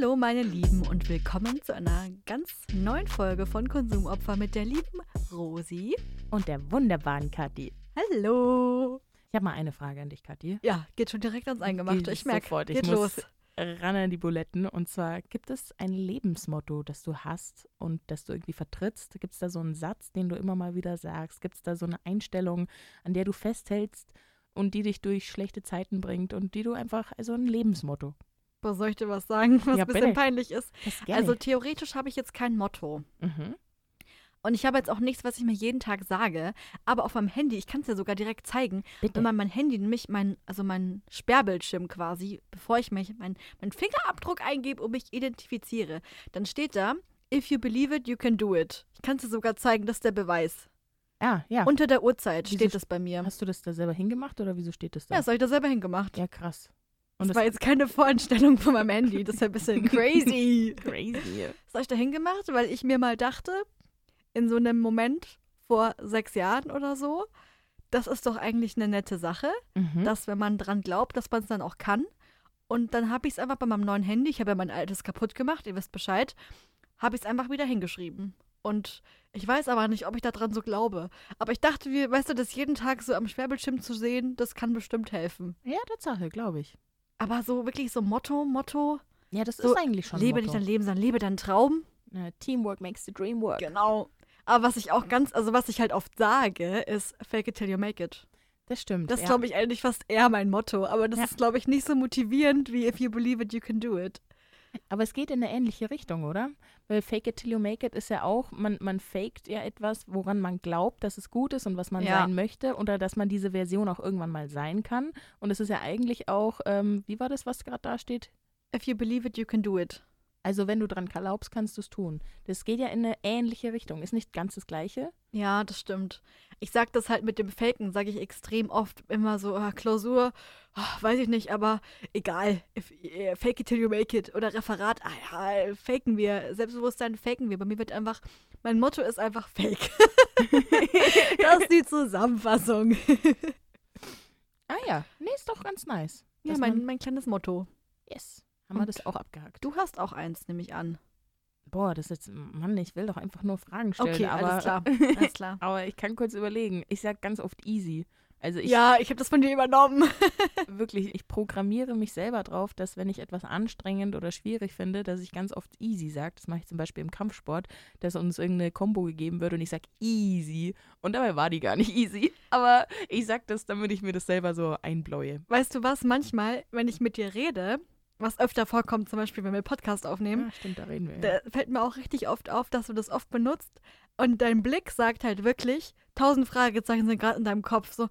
Hallo meine Lieben und willkommen zu einer ganz neuen Folge von Konsumopfer mit der lieben Rosi. Und der wunderbaren Kathi. Hallo. Ich habe mal eine Frage an dich, Kathi. Ja, geht schon direkt ans Eingemachte. Ich merke, sofort, ich geht muss los. ran an die Buletten. Und zwar, gibt es ein Lebensmotto, das du hast und das du irgendwie vertrittst? Gibt es da so einen Satz, den du immer mal wieder sagst? Gibt es da so eine Einstellung, an der du festhältst und die dich durch schlechte Zeiten bringt und die du einfach, also ein Lebensmotto? Was soll ich dir was sagen, was Ja, ein bisschen bitte. peinlich ist? Also theoretisch habe ich jetzt kein Motto. mhm. Und ich habe jetzt auch nichts, was ich mir jeden Tag sage. Aber auf meinem Handy, ich kann es dir sogar direkt zeigen, Bitte. wenn man mein Handy, nämlich mein, also mein Sperrbildschirm quasi, bevor ich mich mein, meinen Fingerabdruck eingebe und mich identifiziere, dann steht da, if you believe it, you can do it. Ich kann es dir sogar zeigen, das ist der Beweis. Ah, ja. Unter der Uhrzeit Wieso steht st- das bei mir. Hast du das da selber hingemacht oder wieso steht das da? Ja, das habe ich da selber hingemacht. ja krass. Das Und war jetzt keine Voreinstellung von meinem Handy. Das ist ja ein bisschen crazy. crazy. Das habe ich da hingemacht, weil ich mir mal dachte, in so einem Moment vor sechs Jahren oder so, das ist doch eigentlich eine nette Sache, Mhm. dass wenn man dran glaubt, dass man es dann auch kann. Und dann habe ich es einfach bei meinem neuen Handy, ich habe ja mein altes kaputt gemacht, ihr wisst Bescheid, habe ich es einfach wieder hingeschrieben. Und ich weiß aber nicht, ob ich daran so glaube. Aber ich dachte, wie, weißt du, das jeden Tag so am Sperrbildschirm zu sehen, das kann bestimmt helfen. ja, Tatsache, glaube ich. Aber so wirklich so Motto, Motto, Ja, das So, ist eigentlich schon lebe nicht dein Leben, sondern lebe deinen Traum. Ja, Teamwork makes the dream work. Genau. Aber was ich auch ganz, also was ich halt oft sage, ist fake it till you make it. Das stimmt. Das ist, ja. glaube ich, eigentlich fast eher mein Motto. Aber das Ja. ist, glaube ich, nicht so motivierend wie if you believe it, you can do it. Aber es geht in eine ähnliche Richtung, oder? Weil Fake it till you make it ist ja auch, man, man faked ja etwas, woran man glaubt, dass es gut ist und was man Ja. sein möchte oder dass man diese Version auch irgendwann mal sein kann. Und es ist ja eigentlich auch, ähm, wie war das, was gerade da steht? If you believe it, you can do it. Also wenn du dran glaubst, kannst du es tun. Das geht ja in eine ähnliche Richtung. Ist nicht ganz das Gleiche. Ja, das stimmt. Ich sag das halt mit dem Faken, sage ich extrem oft immer so, ah, Klausur, ah, weiß ich nicht, aber egal. If, eh, fake it till you make it. Oder Referat, ah ja, faken wir. Selbstbewusstsein faken wir. Bei mir wird einfach, mein Motto ist einfach fake. das ist die Zusammenfassung. Ah ja, nee, ist doch ganz nice. Ja, mein, mein kleines Motto. Yes, haben wir Und- das auch abgehakt. Du hast auch eins, nehme ich an. Boah, das ist jetzt, Mann, ich will doch einfach nur Fragen stellen. Okay, aber, alles klar. Alles klar. Aber ich kann kurz überlegen. Ich sag ganz oft easy. Also ich ja, ich habe das von dir übernommen. wirklich, ich programmiere mich selber drauf, dass wenn ich etwas anstrengend oder schwierig finde, dass ich ganz oft easy sage. Das mache ich zum Beispiel im Kampfsport, dass uns irgendeine Combo gegeben wird und ich sage easy. Und dabei war die gar nicht easy. Aber ich sag das, damit ich mir das selber so einbläue. Weißt du was? Manchmal, wenn ich mit dir rede, was öfter vorkommt, zum Beispiel, wenn wir Podcast aufnehmen, Ja, stimmt, da reden wir. Ja. da fällt mir auch richtig oft auf, dass du das oft benutzt. Und dein Blick sagt halt wirklich, tausend Fragezeichen sind gerade in deinem Kopf. So,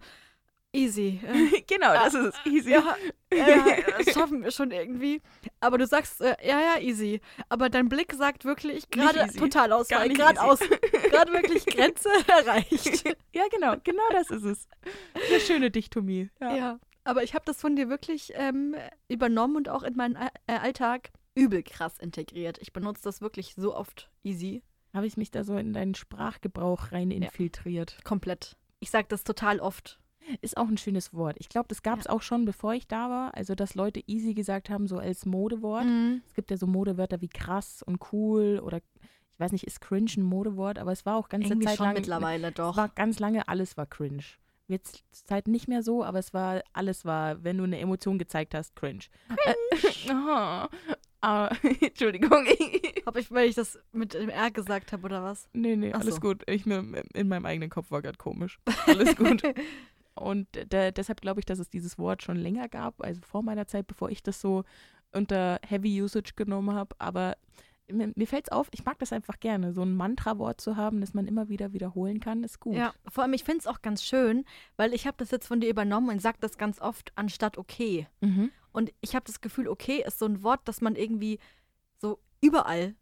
easy. Äh, genau, das ist es. Easy. ja, ja, das schaffen wir schon irgendwie. Aber du sagst, äh, ja, ja, easy. Aber dein Blick sagt wirklich gerade total Ausfall, gerade aus, gerade wirklich Grenze erreicht. ja, genau, genau das ist es. Eine schöne Dichtomie. Ja. Ja, aber ich habe das von dir wirklich ähm, übernommen und auch in meinen äh, Alltag übel krass integriert. Ich benutze das wirklich so oft easy. Habe ich mich da so in deinen Sprachgebrauch rein infiltriert. Komplett. Ich sage das total oft. Ist auch ein schönes Wort. Ich glaube, das gab es auch schon, bevor ich da war. Also, dass Leute easy gesagt haben, so als Modewort. Mhm. Es gibt ja so Modewörter wie krass und cool oder ich weiß nicht, ist cringe ein Modewort, aber es war auch ganze Irgendwie Zeit schon lang. mittlerweile Es doch. war ganz lange, alles war cringe. Jetzt Zeit nicht mehr so, aber es war, alles war, wenn du eine Emotion gezeigt hast, cringe. Cringe. Äh, ah, Entschuldigung. Hab ich, weil ich das mit dem R gesagt habe oder was? nee, nee, Ach alles so. gut. Ich, in meinem eigenen Kopf war gerade komisch. Alles gut. Und da, deshalb glaube ich, dass es dieses Wort schon länger gab, also vor meiner Zeit, bevor ich das so unter Heavy Usage genommen habe. Aber mir, mir fällt es auf, ich mag das einfach gerne, so ein Mantra-Wort zu haben, das man immer wieder wiederholen kann, ist gut. Ja, vor allem, ich finde es auch ganz schön, weil ich habe das jetzt von dir übernommen und sage das ganz oft anstatt okay. Mhm. Und ich habe das Gefühl, okay ist so ein Wort, das man irgendwie so überall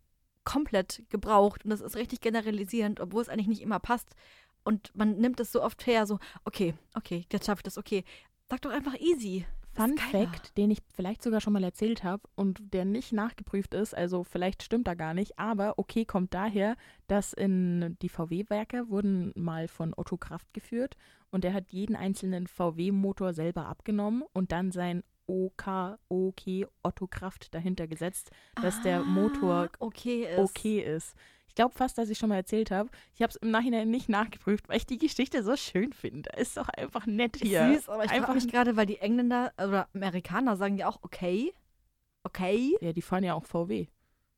komplett gebraucht. Und das ist richtig generalisierend, obwohl es eigentlich nicht immer passt. Und man nimmt es so oft her, so, okay, okay, jetzt schaffe ich das, okay. Sag doch einfach easy. Fun. Fact, den ich vielleicht sogar schon mal erzählt habe und der nicht nachgeprüft ist, also vielleicht stimmt er gar nicht, aber okay kommt daher, dass in die VW-Werke wurden mal von Otto Kraft geführt und der hat jeden einzelnen VW-Motor selber abgenommen und dann sein O-K-O-K, Otto Kraft dahinter gesetzt, dass der Motor Ah, okay ist. okay ist. Ich glaube fast, dass ich schon mal erzählt habe. Ich habe es im Nachhinein nicht nachgeprüft, weil ich die Geschichte so schön finde. Ist doch einfach nett hier. Süß, aber ich frage mich gerade, weil die Engländer oder Amerikaner sagen ja auch okay. Okay. Ja, die fahren ja auch VW.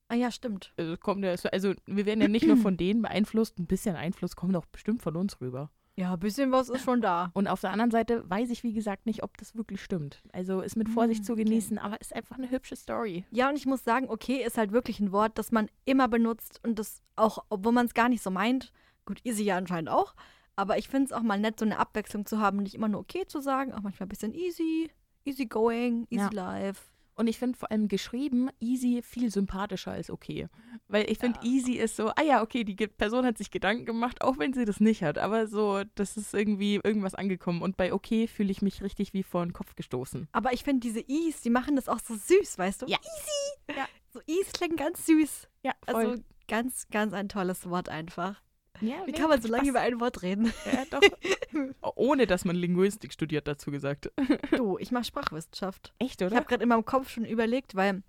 Ah ja, stimmt. Also, kommt ja, also wir werden ja nicht nur von denen beeinflusst, ein bisschen Einfluss kommt auch bestimmt von uns rüber. Ja, ein bisschen was ist schon da. Und auf der anderen Seite weiß ich, wie gesagt, nicht, ob das wirklich stimmt. Also ist mit Vorsicht Mm, zu okay. genießen, aber ist einfach eine hübsche Story. Ja, und ich muss sagen, okay ist halt wirklich ein Wort, das man immer benutzt und das auch, obwohl man es gar nicht so meint. Gut, easy ja anscheinend auch. Aber ich finde es auch mal nett, so eine Abwechslung zu haben, nicht immer nur okay zu sagen, auch manchmal ein bisschen easy, easy going, easy Ja. life. Und ich finde vor allem geschrieben easy viel sympathischer als okay. Weil ich finde, Ja. easy ist so, ah ja, okay, die Person hat sich Gedanken gemacht, auch wenn sie das nicht hat. Aber so, das ist irgendwie irgendwas angekommen. Und bei okay fühle ich mich richtig wie vor den Kopf gestoßen. Aber ich finde diese Is, die machen das auch so süß, weißt du? Ja. Easy. Ja. So Is klingen ganz süß. Ja, Also ganz, ganz ein tolles Wort einfach. Ja, Wie kann man so lange Spaß. über ein Wort reden? Ja, doch. Ohne, dass man Linguistik studiert, dazu gesagt. Du, ich mache Sprachwissenschaft. Echt, Ich oder? habe gerade in meinem Kopf schon überlegt, weil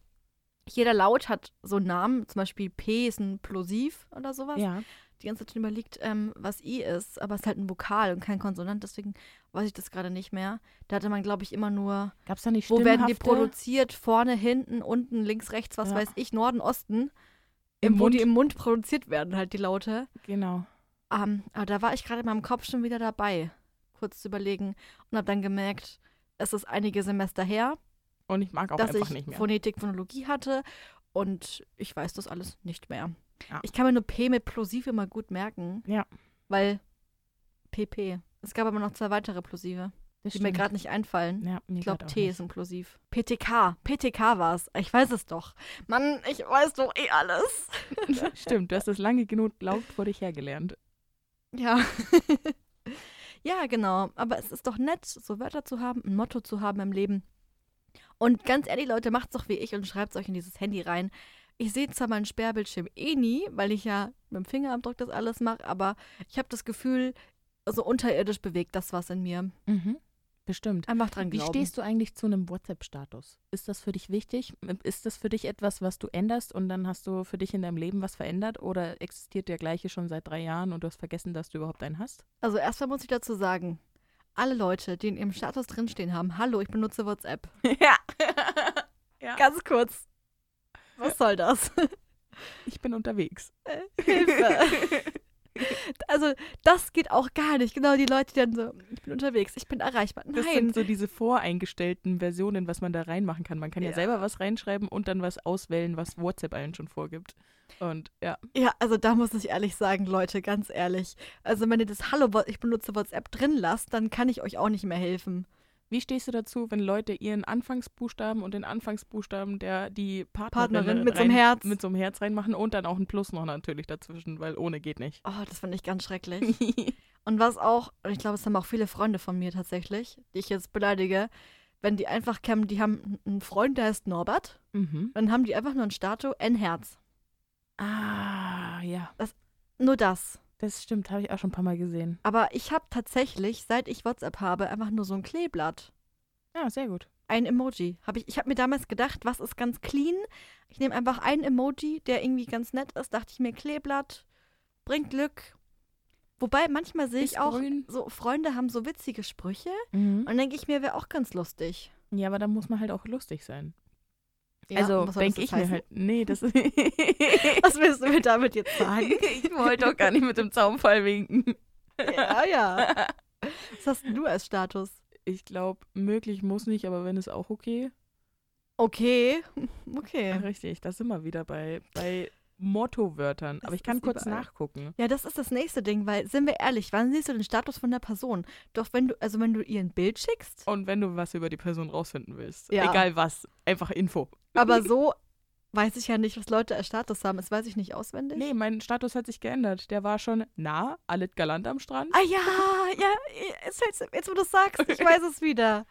jeder Laut hat so einen Namen, zum Beispiel P ist ein Plosiv oder sowas. Ja. Die ganze Zeit schon überlegt, ähm, was I ist, aber es ist halt ein Vokal und kein Konsonant, deswegen weiß ich das gerade nicht mehr. Da hatte man, glaube ich, immer nur, Gab es da nicht wo werden die produziert? Vorne, hinten, unten, links, rechts, was Ja. weiß ich, Norden, Osten. Im wo die Mund. im Mund produziert werden, halt die Laute. Genau. Ähm, aber da war ich gerade in meinem Kopf schon wieder dabei, kurz zu überlegen und habe dann gemerkt, es ist einige Semester her, Und ich mag auch dass einfach ich nicht mehr. Phonetik, Phonologie hatte und ich weiß das alles nicht mehr. Ja. Ich kann mir nur P mit Plosiv immer gut merken. Ja. Weil PP. Es gab aber noch zwei weitere Plosive, Das die mir gerade nicht einfallen. Ja, Ich glaube, T nicht. ist ein Plosiv. PTK. PTK war es. Ich weiß es doch. Mann, ich weiß doch eh alles. Stimmt, du hast das lange genug laut vor dich hergelernt. Ja. ja, genau. Aber es ist doch nett, so Wörter zu haben, ein Motto zu haben im Leben. Und ganz ehrlich, Leute, macht's doch wie ich und schreibt's euch in dieses Handy rein. Ich sehe zwar meinen Sperrbildschirm eh nie, weil ich ja mit dem Fingerabdruck das alles mache, aber ich habe das Gefühl, so unterirdisch bewegt das was in mir. Mhm. Bestimmt. Einfach dran Wie glauben. stehst du eigentlich zu einem WhatsApp-Status? Ist das für dich wichtig? Ist das für dich etwas, was du änderst und dann hast du für dich in deinem Leben was verändert? Oder existiert der gleiche schon seit drei Jahren und du hast vergessen, dass du überhaupt einen hast? Also erstmal muss ich dazu sagen, alle Leute, die in ihrem Status drinstehen haben, hallo, ich benutze WhatsApp. ja. ja. Ganz kurz. Was soll das? Ich bin unterwegs. Hilfe. Also, das geht auch gar nicht. Genau die Leute, die dann so, ich bin unterwegs, ich bin erreichbar. Das Nein. sind so diese voreingestellten Versionen, was man da reinmachen kann. Man kann ja, Ja. selber was reinschreiben und dann was auswählen, was WhatsApp allen schon vorgibt. Und ja, Ja, also da muss ich ehrlich sagen, Leute, ganz ehrlich. Also, wenn ihr das Hallo, ich benutze WhatsApp drin lasst, dann kann ich euch auch nicht mehr helfen. Wie stehst du dazu, wenn Leute ihren Anfangsbuchstaben und den Anfangsbuchstaben der die Partnerin, Partnerin mit so einem rein- Herz. mit so einem Herz reinmachen und dann auch ein Plus noch natürlich dazwischen, weil ohne geht nicht. Oh, das finde ich ganz schrecklich. Und was auch, und ich glaube, es haben auch viele Freunde von mir tatsächlich, die ich jetzt beleidige, wenn die einfach kämen, die haben einen Freund, der heißt Norbert, mhm. dann haben die einfach nur ein Statue, ein Herz. Ah, ja. Nur das. Das stimmt, habe ich auch schon ein paar Mal gesehen. Aber ich habe tatsächlich, seit ich WhatsApp habe, einfach nur so ein Kleeblatt. Ja, sehr gut. Ein Emoji. Hab ich ich habe mir damals gedacht, was ist ganz clean? Ich nehme einfach ein Emoji, der irgendwie ganz nett ist. Dachte ich mir, Kleeblatt bringt Glück. Wobei manchmal sehe ich auch, grün. so Freunde haben so witzige Sprüche. Mhm. Und denke ich mir, wäre auch ganz lustig. Ja, aber da muss man halt auch lustig sein. Ja, also denke ich heißen? mir halt, nee, das Was willst du mir damit jetzt sagen? ich wollte doch gar nicht mit dem Zaunfall winken. ja, ja. Was hast denn du als Status? Ich glaube, möglich muss nicht, aber wenn ist auch okay. Okay. Ja. Okay. Richtig, da sind wir wieder bei, bei Mottowörtern. Aber ich kann kurz überall. nachgucken. Ja, das ist das nächste Ding, weil, sind wir ehrlich, wann siehst du den Status von der Person? Doch wenn du, also wenn du ihr ein Bild schickst, Und wenn du was über die Person rausfinden willst, Ja. egal was, einfach Info. aber so weiß ich ja nicht, was Leute als Status haben. Das weiß ich nicht auswendig. Nee, mein Status hat sich geändert. Der war schon nah, alles galant am Strand. Ah ja, ja, jetzt, jetzt, jetzt wo du es sagst, ich weiß es wieder.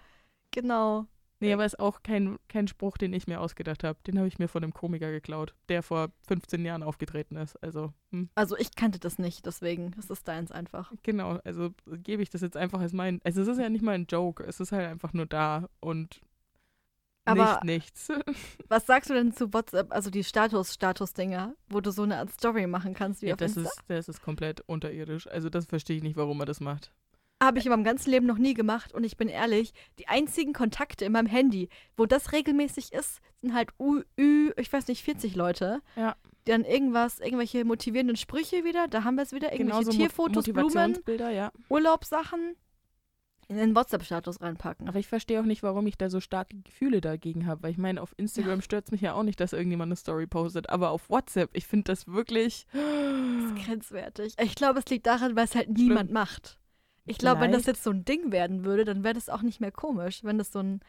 Genau. Nee, aber ist auch kein, kein Spruch, den ich mir ausgedacht habe. Den habe ich mir von einem Komiker geklaut, der vor 15 Jahren aufgetreten ist. Also, hm, Also ich kannte das nicht, deswegen ist es deins einfach. genau. Also gebe ich das jetzt einfach als mein. Also, es ist ja nicht mal ein Joke. Es ist halt einfach nur da. Und Aber nicht nichts. was sagst du denn zu WhatsApp, also die Status-Status-Dinger, wo du so eine Art Story machen kannst wie Ja, auf das Insta? ist, das ist komplett unterirdisch. Also das verstehe ich nicht, warum man das macht. Habe ich in meinem ganzen Leben noch nie gemacht und ich bin ehrlich, die einzigen Kontakte in meinem Handy, wo das regelmäßig ist, sind halt U, Ü, ich weiß nicht, 40 Leute. Ja. Die dann irgendwas, irgendwelche motivierenden Sprüche wieder, da haben wir es wieder, irgendwelche Genauso Tierfotos, Blumen, ja. Urlaubssachen in den WhatsApp-Status reinpacken. Aber ich verstehe auch nicht, warum ich da so starke Gefühle dagegen habe. Weil ich meine, auf Instagram stört es mich ja auch nicht, dass irgendjemand eine Story postet. Aber auf WhatsApp, ich finde das wirklich. Das ist grenzwertig. Ich glaube, es liegt daran, weil es halt niemand macht. Ich glaube, wenn das jetzt so ein Ding werden würde, dann wäre das auch nicht mehr komisch, wenn das so ein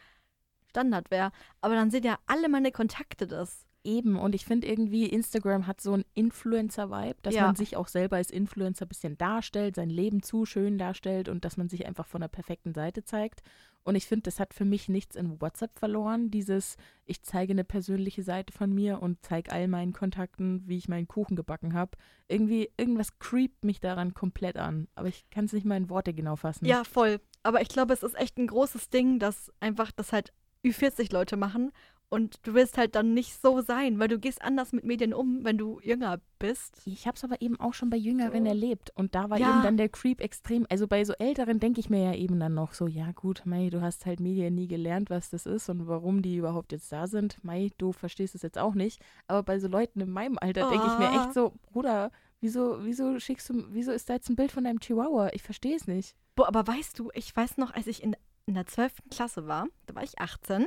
Standard wäre. Aber dann sehen ja alle meine Kontakte das. Eben, und ich finde irgendwie, Instagram hat so einen Influencer-Vibe, dass Ja. man sich auch selber als Influencer ein bisschen darstellt, sein Leben zu schön darstellt und dass man sich einfach von der perfekten Seite zeigt. Und ich finde, das hat für mich nichts in WhatsApp verloren, dieses, ich zeige eine persönliche Seite von mir und zeige all meinen Kontakten, wie ich meinen Kuchen gebacken habe. Irgendwie, irgendwas creept mich daran komplett an. Aber ich kann es nicht mal in Worte genau fassen. Ja, voll. Aber ich glaube, es ist echt ein großes Ding, dass einfach das halt Ü40 Leute machen. Und du willst halt dann nicht so sein, weil du gehst anders mit Medien um, wenn du jünger bist. Ich habe es aber eben auch schon bei Jüngeren So. erlebt. Und da war Ja. eben dann der Creep extrem. Also bei so Älteren denke ich mir ja eben dann noch so, ja gut, Mai, du hast halt Medien nie gelernt, was das ist und warum die überhaupt jetzt da sind. Mai, du verstehst es jetzt auch nicht. Aber bei so Leuten in meinem Alter denke ich mir Ah. echt so, Bruder, wieso, wieso schickst du, wieso ist da jetzt ein Bild von deinem Chihuahua? Ich verstehe es nicht. Boah, aber weißt du, ich weiß noch, als ich in, in der 12. Klasse war, da war ich 18,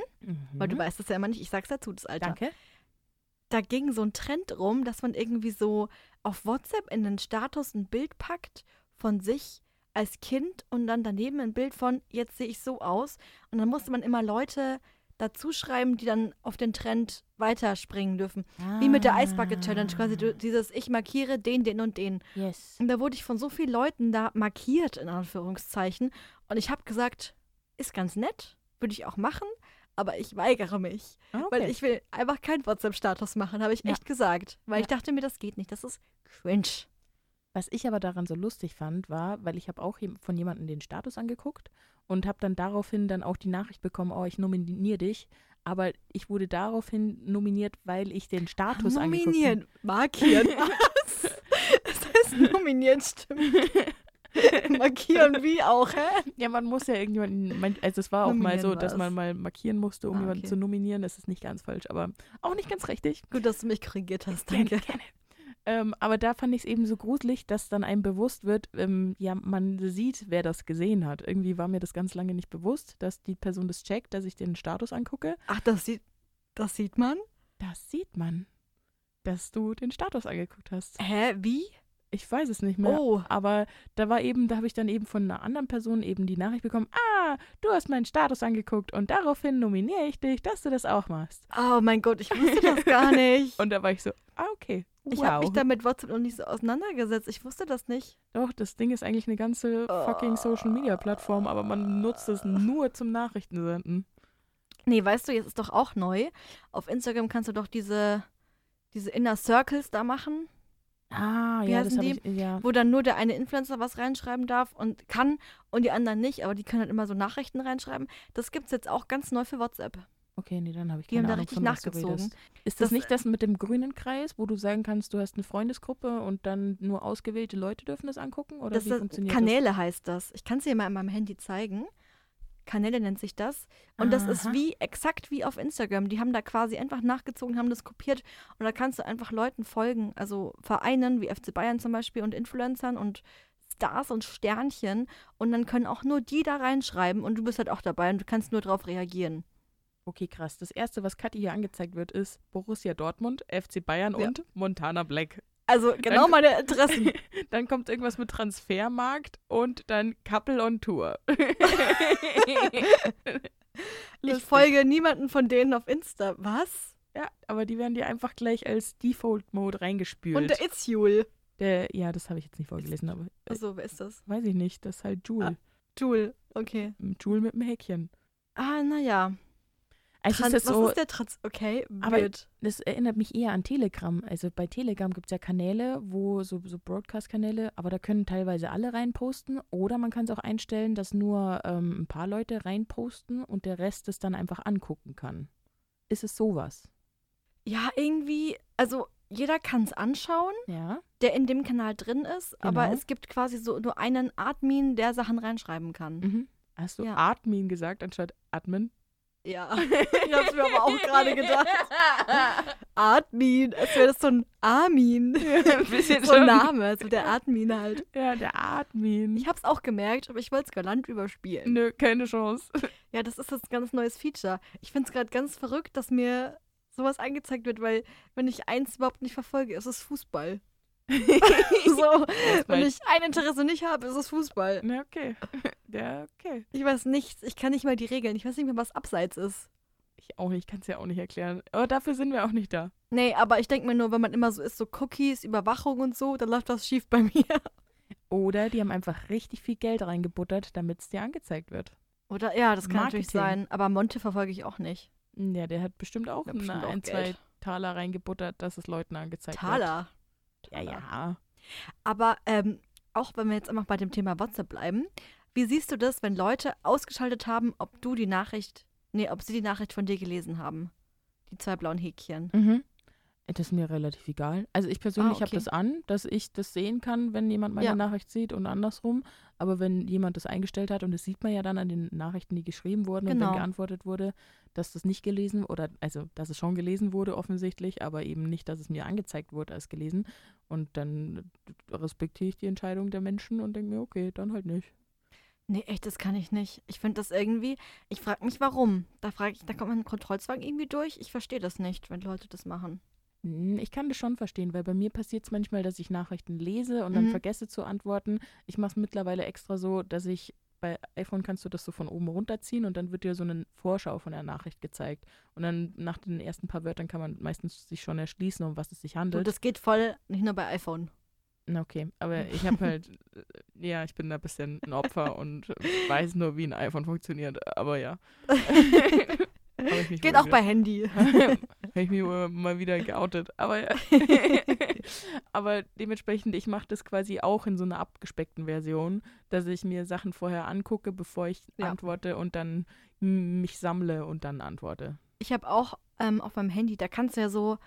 weil du Mhm. weißt es ja immer nicht, ich sag's dazu, das Alter. Danke. da ging so ein Trend rum, dass man irgendwie so auf WhatsApp in den Status ein Bild packt von sich als Kind und dann daneben ein Bild von, jetzt sehe ich so aus. Und dann musste man immer Leute dazu schreiben, die dann auf den Trend weiterspringen dürfen. Wie mit der Eisbucket Challenge, quasi dieses Ich markiere den, den und den. Yes. Und da wurde ich von so vielen Leuten da markiert, in Anführungszeichen. Und ich habe gesagt, ist ganz nett, würde ich auch machen, aber ich weigere mich. Ah, Okay. Weil ich will einfach keinen WhatsApp-Status machen, habe ich Ja. echt gesagt. Weil ich Ja. dachte mir, das geht nicht. Das ist cringe. Was ich aber daran so lustig fand, war, weil ich habe auch von jemandem den Status angeguckt und habe dann daraufhin dann auch die Nachricht bekommen, oh, ich nominiere dich. Aber ich wurde daraufhin nominiert, weil ich den Status angeguckt Nominieren. Markieren. Was? Das heißt nominieren, stimmt. Markieren wie auch, hä? Ja, man muss ja irgendjemanden, man- also es war auch mal so, dass man mal markieren musste, um Ah, jemanden okay. zu nominieren. Das ist nicht ganz falsch, aber auch nicht ganz richtig. Gut, dass du mich korrigiert hast, Gerne, danke. gerne. Ähm, aber da fand ich es eben so gruselig, dass dann einem bewusst wird, ähm, ja, man sieht, wer das gesehen hat. Irgendwie war mir das ganz lange nicht bewusst, dass die Person das checkt, dass ich den Status angucke. Ach, das sieht, das sieht man? Das sieht man, dass du den Status angeguckt hast. Hä, wie? Ich weiß es nicht mehr. Oh, Aber da war eben, da habe ich dann eben von einer anderen Person eben die Nachricht bekommen, ah, du hast meinen Status angeguckt und daraufhin nominiere ich dich, dass du das auch machst. oh mein Gott, ich wusste das gar nicht. Und da war ich so, ah, okay. Wow. Ich habe mich da mit WhatsApp noch nicht so auseinandergesetzt. Ich wusste das nicht. Doch, das Ding ist eigentlich eine ganze fucking Social Media Plattform, aber man nutzt es nur zum Nachrichtensenden. Nee, weißt du, jetzt ist doch auch neu. Auf Instagram kannst du doch diese, diese Inner Circles da machen, Ah, Wie ja, das habe ich, ja. wo dann nur der eine Influencer was reinschreiben darf und kann und die anderen nicht, aber die können halt immer so Nachrichten reinschreiben. Das gibt's jetzt auch ganz neu für WhatsApp. Okay, nee, dann habe ich Die keine haben da Ahnung, richtig was du nachgezogen. Ist das, Das- nicht das mit dem grünen Kreis, wo du sagen kannst, du hast eine Freundesgruppe und dann nur ausgewählte Leute dürfen das angucken? Oder Das wie funktioniert Kanäle heißt das. Ich kann es dir mal in meinem Handy zeigen. Kanäle nennt sich das. Und das ist wie, exakt wie auf Instagram. Die haben da quasi einfach nachgezogen, haben das kopiert. Und da kannst du einfach Leuten folgen. Also Vereinen wie FC Bayern zum Beispiel und Influencern und Stars und Sternchen. Und dann können auch nur die da reinschreiben. Und du bist halt auch dabei und du kannst nur drauf reagieren. Okay, krass. Das erste, was Kathi hier angezeigt wird, ist Borussia Dortmund, FC Bayern Ja. und Montana Black. Also genau Dann- meine Interessen. Dann kommt irgendwas mit Transfermarkt und dann Couple on Tour. ich folge niemanden von denen auf Insta. Was? Ja, aber die werden dir einfach gleich als Default-Mode reingespült. Und der It's Jule. Der, ja, das habe ich jetzt nicht vorgelesen, aber äh, Also, wer ist das? weiß ich nicht. Das ist halt Joule. Jule. Okay. Joule mit dem Häkchen. Ah, naja. Also Trans ist das was so, ist der Trans? Okay, Aber- weird. das erinnert mich eher an Telegram. Also bei Telegram gibt es ja Kanäle, wo so, so Broadcast-Kanäle, aber da können teilweise alle reinposten. Oder man kann es auch einstellen, dass nur ähm, ein paar Leute reinposten und der Rest es dann einfach angucken kann. ist es sowas? Ja, irgendwie, also jeder kann es anschauen, Ja. der in dem Kanal drin ist, aber Genau. es gibt quasi so nur einen Admin, der Sachen reinschreiben kann. Mhm. Hast du Ja. Admin gesagt anstatt Admin? Ja, ich hab's mir aber auch gerade gedacht. Admin, als wäre das so ein Armin. Ein bisschen so ein schon. Name, so der Admin halt. Ja, der Admin. Ich hab's auch gemerkt, aber ich wollte es galant überspielen. Nö, keine Chance. Ja, das ist jetzt ein ganz neues Feature. Ich find's gerade ganz verrückt, dass mir sowas angezeigt wird, weil wenn ich eins überhaupt nicht verfolge, ist es Fußball. so, wenn ich ein Interesse nicht habe, ist es Fußball. Na, okay. Ja, okay. Ich weiß nichts, ich kann nicht mal die Regeln, ich weiß nicht mehr, was abseits ist. Ich auch nicht, kann es ja auch nicht erklären. Aber dafür sind wir auch nicht da. Nee, aber ich denke mir nur, wenn man immer so ist, so Cookies, Überwachung und so, dann läuft was schief bei mir. Oder die haben einfach richtig viel Geld reingebuttert, damit es dir angezeigt wird. Oder ja, das kann natürlich Marketing. sein. Aber Monte verfolge ich auch nicht. Ja, der hat bestimmt auch, hat bestimmt auch ein, zwei Geld. Taler reingebuttert, dass es Leuten angezeigt Taler. wird. Ja, ja. Aber ähm, auch wenn wir jetzt einfach bei dem Thema WhatsApp bleiben, wie siehst du das, wenn Leute ausgeschaltet haben, ob du die Nachricht, nee, ob sie die Nachricht von dir gelesen haben? Die zwei blauen Häkchen. Mhm. Das ist mir relativ egal. Also ich persönlich Ah, habe okay. das an, dass ich das sehen kann, wenn jemand meine Ja. Nachricht sieht und andersrum. Aber wenn jemand das eingestellt hat, und das sieht man ja dann an den Nachrichten, die geschrieben wurden und Genau. dann geantwortet wurde, dass das nicht gelesen oder also dass es schon gelesen wurde offensichtlich, aber eben nicht, dass es mir angezeigt wurde als gelesen. Und dann respektiere ich die Entscheidung der Menschen und denke mir, okay, dann halt nicht. Nee, echt, das kann ich nicht. Ich finde das irgendwie, ich frage mich, warum. Da frage ich, da kommt man einen Kontrollzwang irgendwie durch. Ich verstehe das nicht, wenn Leute das machen. Hm, Ich kann das schon verstehen, weil bei mir passiert es manchmal, dass ich Nachrichten lese und dann Mhm. vergesse zu antworten. Ich mache es mittlerweile extra so, dass ich bei iPhone kannst du das so von oben runterziehen und dann wird dir so eine Vorschau von der Nachricht gezeigt. Und dann nach den ersten paar Wörtern kann man meistens sich schon erschließen, um was es sich handelt. das geht voll nicht nur bei iPhone. Okay, aber ich habe halt, äh, ja, ich bin da ein bisschen ein Opfer und weiß nur, wie ein iPhone funktioniert. Aber ja. Geht auch wieder- bei Handy. habe ich mich mal wieder geoutet. Aber, ja. aber dementsprechend, ich mache das quasi auch in so einer abgespeckten Version, dass ich mir Sachen vorher angucke, bevor ich Ja. antworte und dann mich sammle und dann antworte. Ich habe auch ähm, auf meinem Handy, da kannst du ja so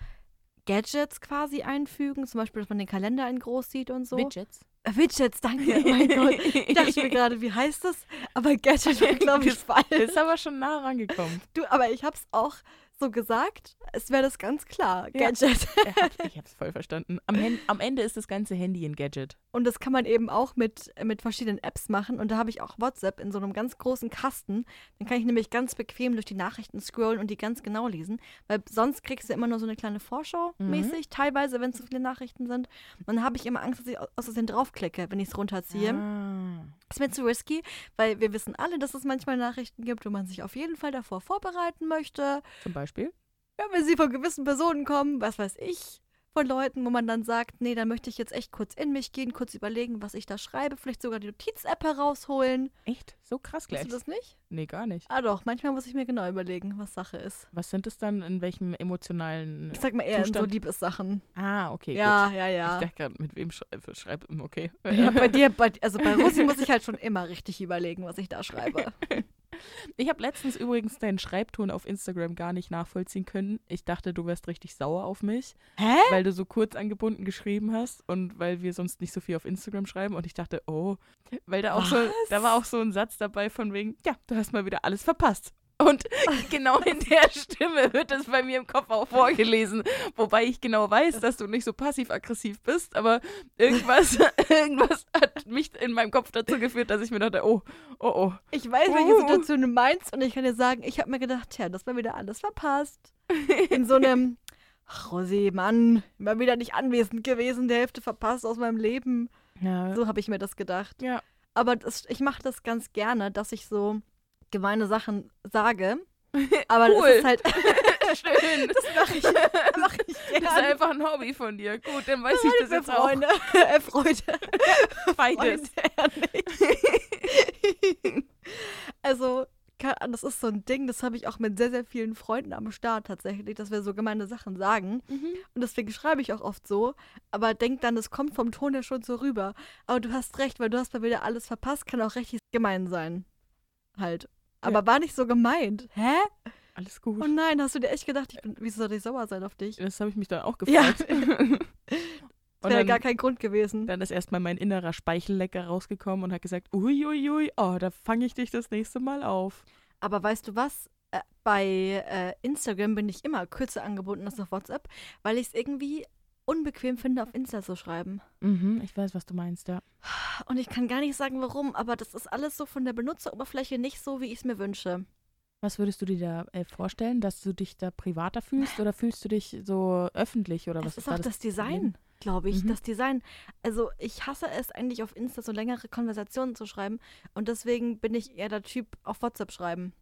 Gadgets quasi einfügen, zum Beispiel, dass man den Kalender in groß sieht und so. Widgets. Widgets, danke. Oh mein Gott. Ich dachte mir gerade, wie heißt das? Aber Gadget wäre, glaube ich, falsch. Ist aber schon nah rangekommen. Du, aber ich habe es auch so gesagt, es wäre das ganz klar. Ja. Gadget. Er hat- Ich habe es voll verstanden. Am, am Ende ist das ganze Handy ein Gadget. Und das kann man eben auch mit, mit verschiedenen Apps machen. Und da habe ich auch WhatsApp in so einem ganz großen Kasten. Dann kann ich nämlich ganz bequem durch die Nachrichten scrollen und die ganz genau lesen. Weil sonst kriegst du immer nur so eine kleine Vorschau Mhm. mäßig, teilweise, wenn es so viele Nachrichten sind. Und dann habe ich immer Angst, dass ich aus Versehen draufklicke, wenn ich es runterziehe. Ah. Ist mir zu risky, weil wir wissen alle, dass es manchmal Nachrichten gibt, wo man sich auf jeden Fall davor vorbereiten möchte. Zum Beispiel? Ja, wenn sie von gewissen Personen kommen, was weiß ich, von Leuten, wo man dann sagt, nee, dann möchte ich jetzt echt kurz in mich gehen, kurz überlegen, was ich da schreibe, vielleicht sogar die Notiz-App herausholen. Echt? So krass gleich? du das nicht? Nee, gar nicht. Ah doch, manchmal muss ich mir genau überlegen, was Sache ist. Was sind es dann? In welchem emotionalen. Ich sag mal eher in so Zustand? Liebessachen. Ah, okay. ja, gut. ja, ja. Ich dachte gerade, mit wem schreibe schreib, okay. ja. Bei dir, bei, also bei Rosi muss ich halt schon immer richtig überlegen, was ich da schreibe. Ich habe letztens übrigens deinen Schreibton auf Instagram gar nicht nachvollziehen können. Ich dachte, du wärst richtig sauer auf mich, Hä? weil du so kurz angebunden geschrieben hast und weil wir sonst nicht so viel auf Instagram schreiben. Und ich dachte, oh, weil da auch so, Was? da war auch so ein Satz dabei von wegen, ja, du hast mal wieder alles verpasst. Und genau in der Stimme wird es bei mir im Kopf auch vorgelesen. Wobei ich genau weiß, dass du nicht so passiv-aggressiv bist, aber irgendwas, irgendwas hat mich in meinem Kopf dazu geführt, dass ich mir dachte, oh, oh, oh. Ich weiß, welche Uh. Situation du meinst und ich kann dir sagen, ich habe mir gedacht, tja, das war wieder alles verpasst. In so einem, ach, Rosi, Mann, mal wieder nicht anwesend gewesen, die Hälfte verpasst aus meinem Leben. Ja. So habe ich mir das gedacht. Ja. Aber das, ich mache das ganz gerne, dass ich so gemeine Sachen sage. Aber Cool. das ist halt, Schön. das mache ich, mach ich Das ist gerne. einfach ein Hobby von dir. Gut, dann weiß ich das jetzt auch. Freunde. Äh, Freude. Beides. Freunde also, das ist so ein Ding, das habe ich auch mit sehr, sehr vielen Freunden am Start tatsächlich, dass wir so gemeine Sachen sagen. Mhm. Und deswegen schreibe ich auch oft so, aber denk dann, es kommt vom Ton her schon so rüber. Aber du hast recht, weil du hast mal wieder alles verpasst, kann auch richtig gemein sein. Halt. Aber war nicht so gemeint. Hä? Alles gut. Oh nein, hast du dir echt gedacht, ich bin, wieso soll ich sauer sein auf dich? das habe ich mich dann auch Ja. gefragt. Das Und wäre gar kein Grund gewesen. dann ist erstmal mein innerer Speichellecker rausgekommen und hat gesagt, uiuiui, ui, oh, da fange ich dich das nächste Mal auf. Aber weißt du was? Äh, bei äh, Instagram bin ich immer kürzer angebunden als auf WhatsApp, weil ich es irgendwie unbequem finde, auf Insta zu schreiben. Mhm, ich weiß, was du meinst, ja. Und ich kann gar nicht sagen, warum, aber das ist alles so von der Benutzeroberfläche nicht so, wie ich es mir wünsche. Was würdest du dir da äh, vorstellen, dass du dich da privater fühlst oder fühlst du dich so öffentlich oder was es ist da auch das Design, Problem? glaube ich. Mhm. Das Design. Also ich hasse es eigentlich auf Insta so längere Konversationen zu schreiben und deswegen bin ich eher der Typ auf WhatsApp schreiben.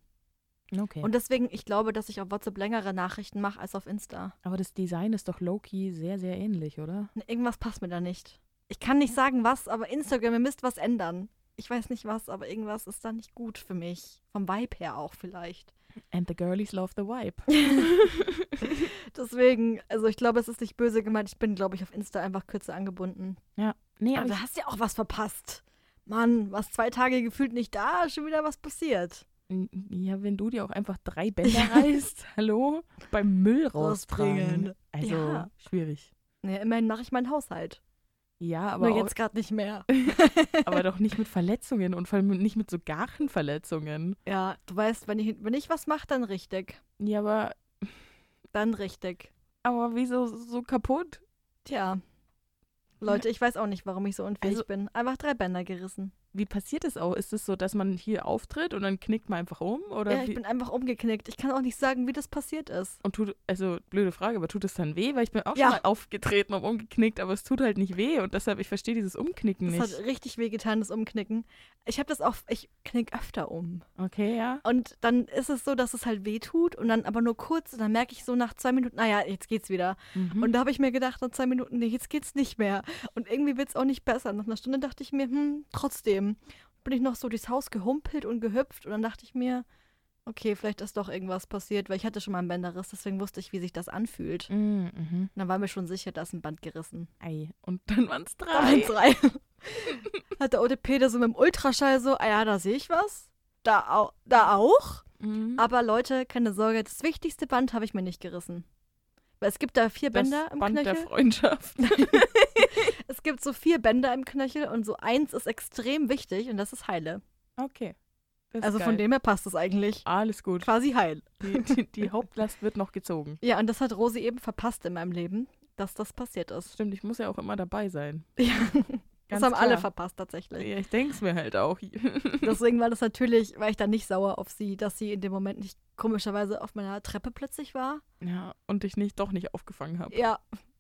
Okay. Und deswegen, ich glaube, dass ich auf WhatsApp längere Nachrichten mache als auf Insta. Aber das Design ist doch low-key sehr, sehr ähnlich, oder? Ne, Irgendwas passt mir da nicht. Ich kann nicht sagen, was, aber Instagram, ihr müsst was ändern. Ich weiß nicht was, aber irgendwas ist da nicht gut für mich. Vom Vibe her auch vielleicht. And the girlies love the vibe. Deswegen, also ich glaube, es ist nicht böse gemeint. Ich bin, glaube ich, auf Insta einfach kürzer angebunden. Ja. Nee, Aber aber du hast ja auch was verpasst. Mann, was zwei Tage gefühlt nicht da, schon wieder was passiert. Ja, wenn du dir auch einfach drei Bänder reißt, hallo, beim Müll rausbringen. Also Ja. schwierig. Naja, immerhin mache ich meinen Haushalt. Ja, aber, Nur jetzt gerade nicht mehr. aber doch nicht mit Verletzungen und vor allem nicht mit so garen Verletzungen. Ja, du weißt, wenn ich, wenn ich was mache, dann richtig. Ja, aber, Dann richtig. aber wieso so kaputt? Tja. Leute, ich weiß auch nicht, warum ich so unfähig Also- bin. Einfach drei Bänder gerissen. Wie passiert es auch? Ist es so, dass man hier auftritt und dann knickt man einfach um? Oder Ja, ich wie? bin einfach umgeknickt. Ich kann auch nicht sagen, wie das passiert ist. Und tut, also blöde Frage, aber tut es dann weh? Weil ich bin auch Ja. schon mal aufgetreten und umgeknickt, aber es tut halt nicht weh und deshalb, ich verstehe dieses Umknicken Das nicht. hat richtig wehgetan, das Umknicken. Ich habe das auch, ich knick öfter um. Okay, ja. Und dann ist es so, dass es halt weh tut und dann aber nur kurz und dann merke ich so nach zwei Minuten, naja, jetzt geht's wieder. Mhm. Und da habe ich mir gedacht, nach zwei Minuten, nee, jetzt geht's nicht mehr. Und irgendwie wird's auch nicht besser. Nach einer Stunde dachte ich mir, hm, trotzdem. Bin ich noch so durchs Haus gehumpelt und gehüpft und dann dachte ich mir, okay, vielleicht ist doch irgendwas passiert, weil ich hatte schon mal einen Bänderriss, deswegen wusste ich, wie sich das anfühlt. Mhm, mhm. Dann war mir schon sicher, da ist ein Band gerissen. Ei. Und dann waren es drei. waren drei. Hat der OTP da so mit dem Ultraschall so, ah ja, da sehe ich was. Da, au da auch. Mhm. Aber Leute, keine Sorge, das wichtigste Band habe ich mir nicht gerissen. Weil es gibt da vier das Bänder im Band Knöchel. der Freundschaft. Es gibt so vier Bänder im Knöchel und so eins ist extrem wichtig und das ist heile. Okay. Das Also von dem her passt es eigentlich. Alles gut. Quasi heil. Die, die, die Hauptlast wird noch gezogen. Ja, und das hat Rosi eben verpasst in meinem Leben, dass das passiert ist. Stimmt, ich muss ja auch immer dabei sein. Ja. Das Ganz haben alle klar. verpasst tatsächlich. Ja, ich denke es mir halt auch. Deswegen war das natürlich, war ich dann nicht sauer auf sie, dass sie in dem Moment nicht komischerweise auf meiner Treppe plötzlich war. ja, und dich nicht doch nicht aufgefangen habe. Ja,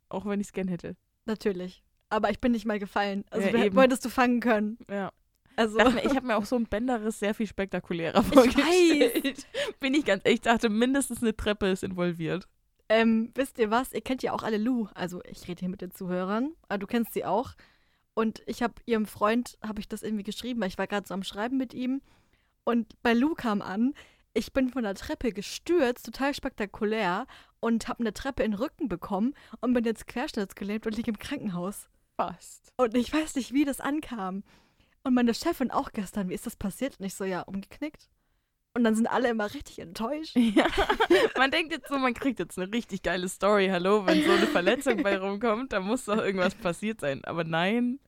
Auch wenn ich es gern hätte. natürlich. Aber ich bin nicht mal gefallen. Also Ja, wolltest du fangen können. Ja. Also Dachte ich habe mir auch so ein Bänderriss sehr viel spektakulärer Ich vorgestellt. Bin ich ganz ehrlich, ich dachte, mindestens eine Treppe ist involviert. Ähm, wisst ihr was? Ihr kennt ja auch alle Lou. Also ich rede hier mit den Zuhörern. Aber du kennst sie auch. Und ich habe ihrem Freund, habe ich das irgendwie geschrieben, weil ich war gerade so am Schreiben mit ihm. Und bei Lou kam an, ich bin von der Treppe gestürzt, total spektakulär. Und habe eine Treppe in den Rücken bekommen und bin jetzt querschnittsgelähmt und liege im Krankenhaus. Fast. Und ich weiß nicht, wie das ankam. Und meine Chefin auch gestern, wie ist das passiert? Und ich so, ja, umgeknickt. Und dann sind alle immer richtig enttäuscht. Ja. Man denkt jetzt so, man kriegt jetzt eine richtig geile Story. Hallo, wenn so eine Verletzung bei rumkommt, da muss doch irgendwas passiert sein. Aber nein,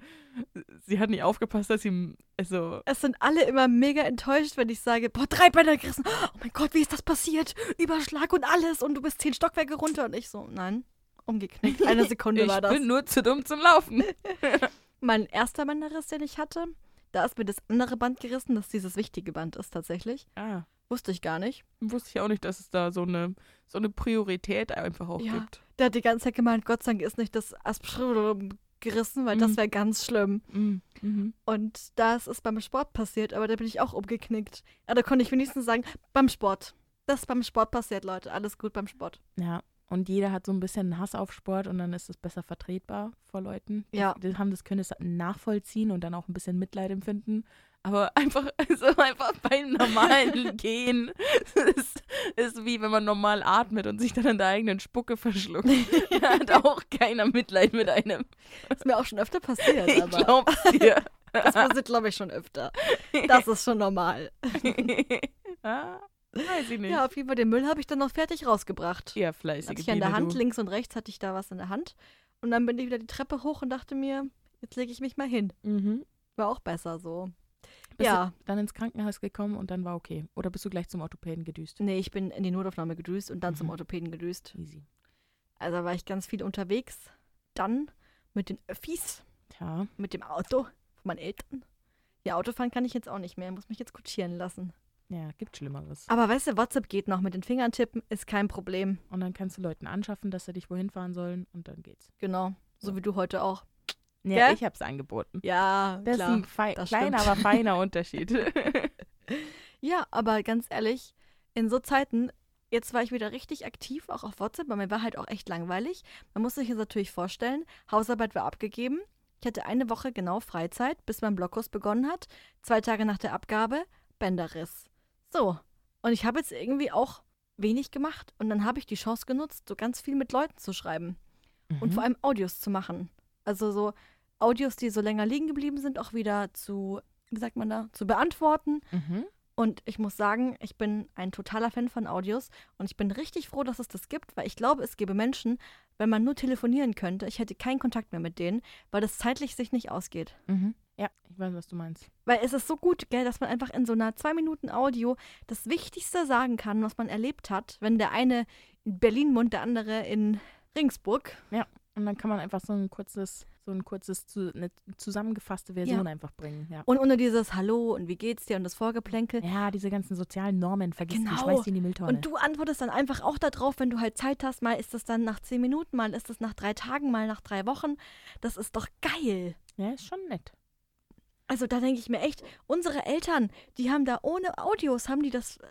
sie hat nicht aufgepasst, dass sie. Also, Es sind alle immer mega enttäuscht, wenn ich sage, boah, drei Bänder gerissen. Oh mein Gott, wie ist das passiert? Überschlag und alles und du bist zehn Stockwerke runter. Und ich so, nein, umgeknickt. Eine Sekunde ich war das. bin nur zu dumm zum Laufen. Mein erster Bänderriss, den ich hatte, da ist mir das andere Band gerissen, das dieses wichtige Band ist tatsächlich. Ah, Wusste ich gar nicht. wusste ich auch nicht, dass es da so eine, so eine Priorität einfach auch Ja. gibt. Der hat die ganze Zeit gemeint, Gott sei Dank ist nicht das Aspirin gerissen, weil das Mhm. wäre ganz schlimm. Mhm. Mhm. Und das ist beim Sport passiert, aber da bin ich auch umgeknickt. Ja, da konnte ich wenigstens sagen, beim Sport. Das ist beim Sport passiert, Leute. Alles gut beim Sport. Ja, und jeder hat so ein bisschen Hass auf Sport und dann ist es besser vertretbar vor Leuten. Ja. Die haben das, können es nachvollziehen und dann auch ein bisschen Mitleid empfinden. Aber einfach, also einfach beim normalen Gehen ist, ist wie wenn man normal atmet und sich dann an der eigenen Spucke verschluckt. Da hat auch keiner Mitleid mit einem. Ist mir auch schon öfter passiert, Ich aber glaub's dir. das passiert, glaube ich, schon öfter. Das ist schon normal. Weiß ich nicht. Ja, auf jeden Fall den Müll habe ich dann noch fertig rausgebracht. Eher fleißige Hatte ich in der Hand, du. links und rechts hatte ich da was in der Hand. Und dann bin ich wieder die Treppe hoch und dachte mir, jetzt lege ich mich mal hin. Mhm. War auch besser so. Bist ja, dann ins Krankenhaus gekommen und dann war okay. Oder bist du gleich zum Orthopäden gedüst? nee, ich bin in die Notaufnahme gedüst und dann zum Mhm. Orthopäden gedüst. Easy. Also war ich ganz viel unterwegs. Dann mit den Öffis, Tja, mit dem Auto von meinen Eltern. Ja, Autofahren kann ich jetzt auch nicht mehr. Muss mich jetzt kutschieren lassen. Ja, gibt Schlimmeres. Aber weißt du, WhatsApp geht noch. Mit den Fingern tippen ist kein Problem. Und dann kannst du Leuten anschaffen, dass sie dich wohin fahren sollen und dann geht's. Genau. So wie du heute auch. Ja, Gell? ich hab's angeboten. Ja, Das ist klar. ein fei das kleiner, stimmt. aber feiner Unterschied. Ja, aber ganz ehrlich, in so Zeiten, jetzt war ich wieder richtig aktiv, auch auf WhatsApp, weil mir war halt auch echt langweilig. Man muss sich jetzt natürlich vorstellen, Hausarbeit war abgegeben. Ich hatte eine Woche genau Freizeit, bis mein Blockkurs begonnen hat. Zwei Tage nach der Abgabe, Bänderriss. So, und ich habe jetzt irgendwie auch wenig gemacht. Und dann habe ich die Chance genutzt, so ganz viel mit Leuten zu schreiben. Und Mhm. vor allem Audios zu machen. Also so Audios, die so länger liegen geblieben sind, auch wieder zu, wie sagt man da, zu beantworten. Mhm. Und ich muss sagen, ich bin ein totaler Fan von Audios und ich bin richtig froh, dass es das gibt, weil ich glaube, es gäbe Menschen, wenn man nur telefonieren könnte, ich hätte keinen Kontakt mehr mit denen, weil das zeitlich sich nicht ausgeht. Mhm. Ja, ich weiß, was du meinst. Weil es ist so gut, gell, dass man einfach in so einer zwei Minuten Audio das Wichtigste sagen kann, was man erlebt hat, wenn der eine in Berlin wohnt, der andere in Ringsburg. Und dann kann man einfach so ein kurzes, so ein kurzes, zu, eine zusammengefasste Version einfach bringen. Ja. Und ohne dieses Hallo und wie geht's dir und das Vorgeplänkel. ja, diese ganzen sozialen Normen, vergiss die, Genau. schmeiß die in die Mülltonne. Und du antwortest dann einfach auch darauf, wenn du halt Zeit hast. Mal ist das dann nach zehn Minuten, mal ist das nach drei Tagen, mal nach drei Wochen. Das ist doch geil. ja, ist schon nett. Also da denke ich mir echt, unsere Eltern, die haben da ohne Audios, haben die das äh,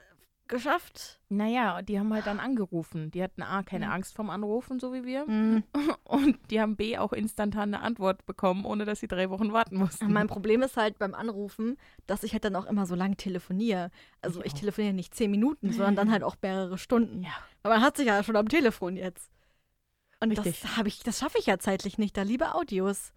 geschafft. Naja, die haben halt dann angerufen. Die hatten A, keine Mhm. Angst vorm Anrufen, so wie wir. Mhm. Und die haben B, auch instantan eine Antwort bekommen, ohne dass sie drei Wochen warten mussten. Mein Problem ist halt beim Anrufen, dass ich halt dann auch immer so lang telefoniere. Also Ich ich, telefoniere nicht zehn Minuten, sondern dann halt auch mehrere Stunden. Ja. Aber man hat sich ja schon am Telefon jetzt. Und Richtig. das habe ich, das schaffe ich ja zeitlich nicht. Da liebe Audios.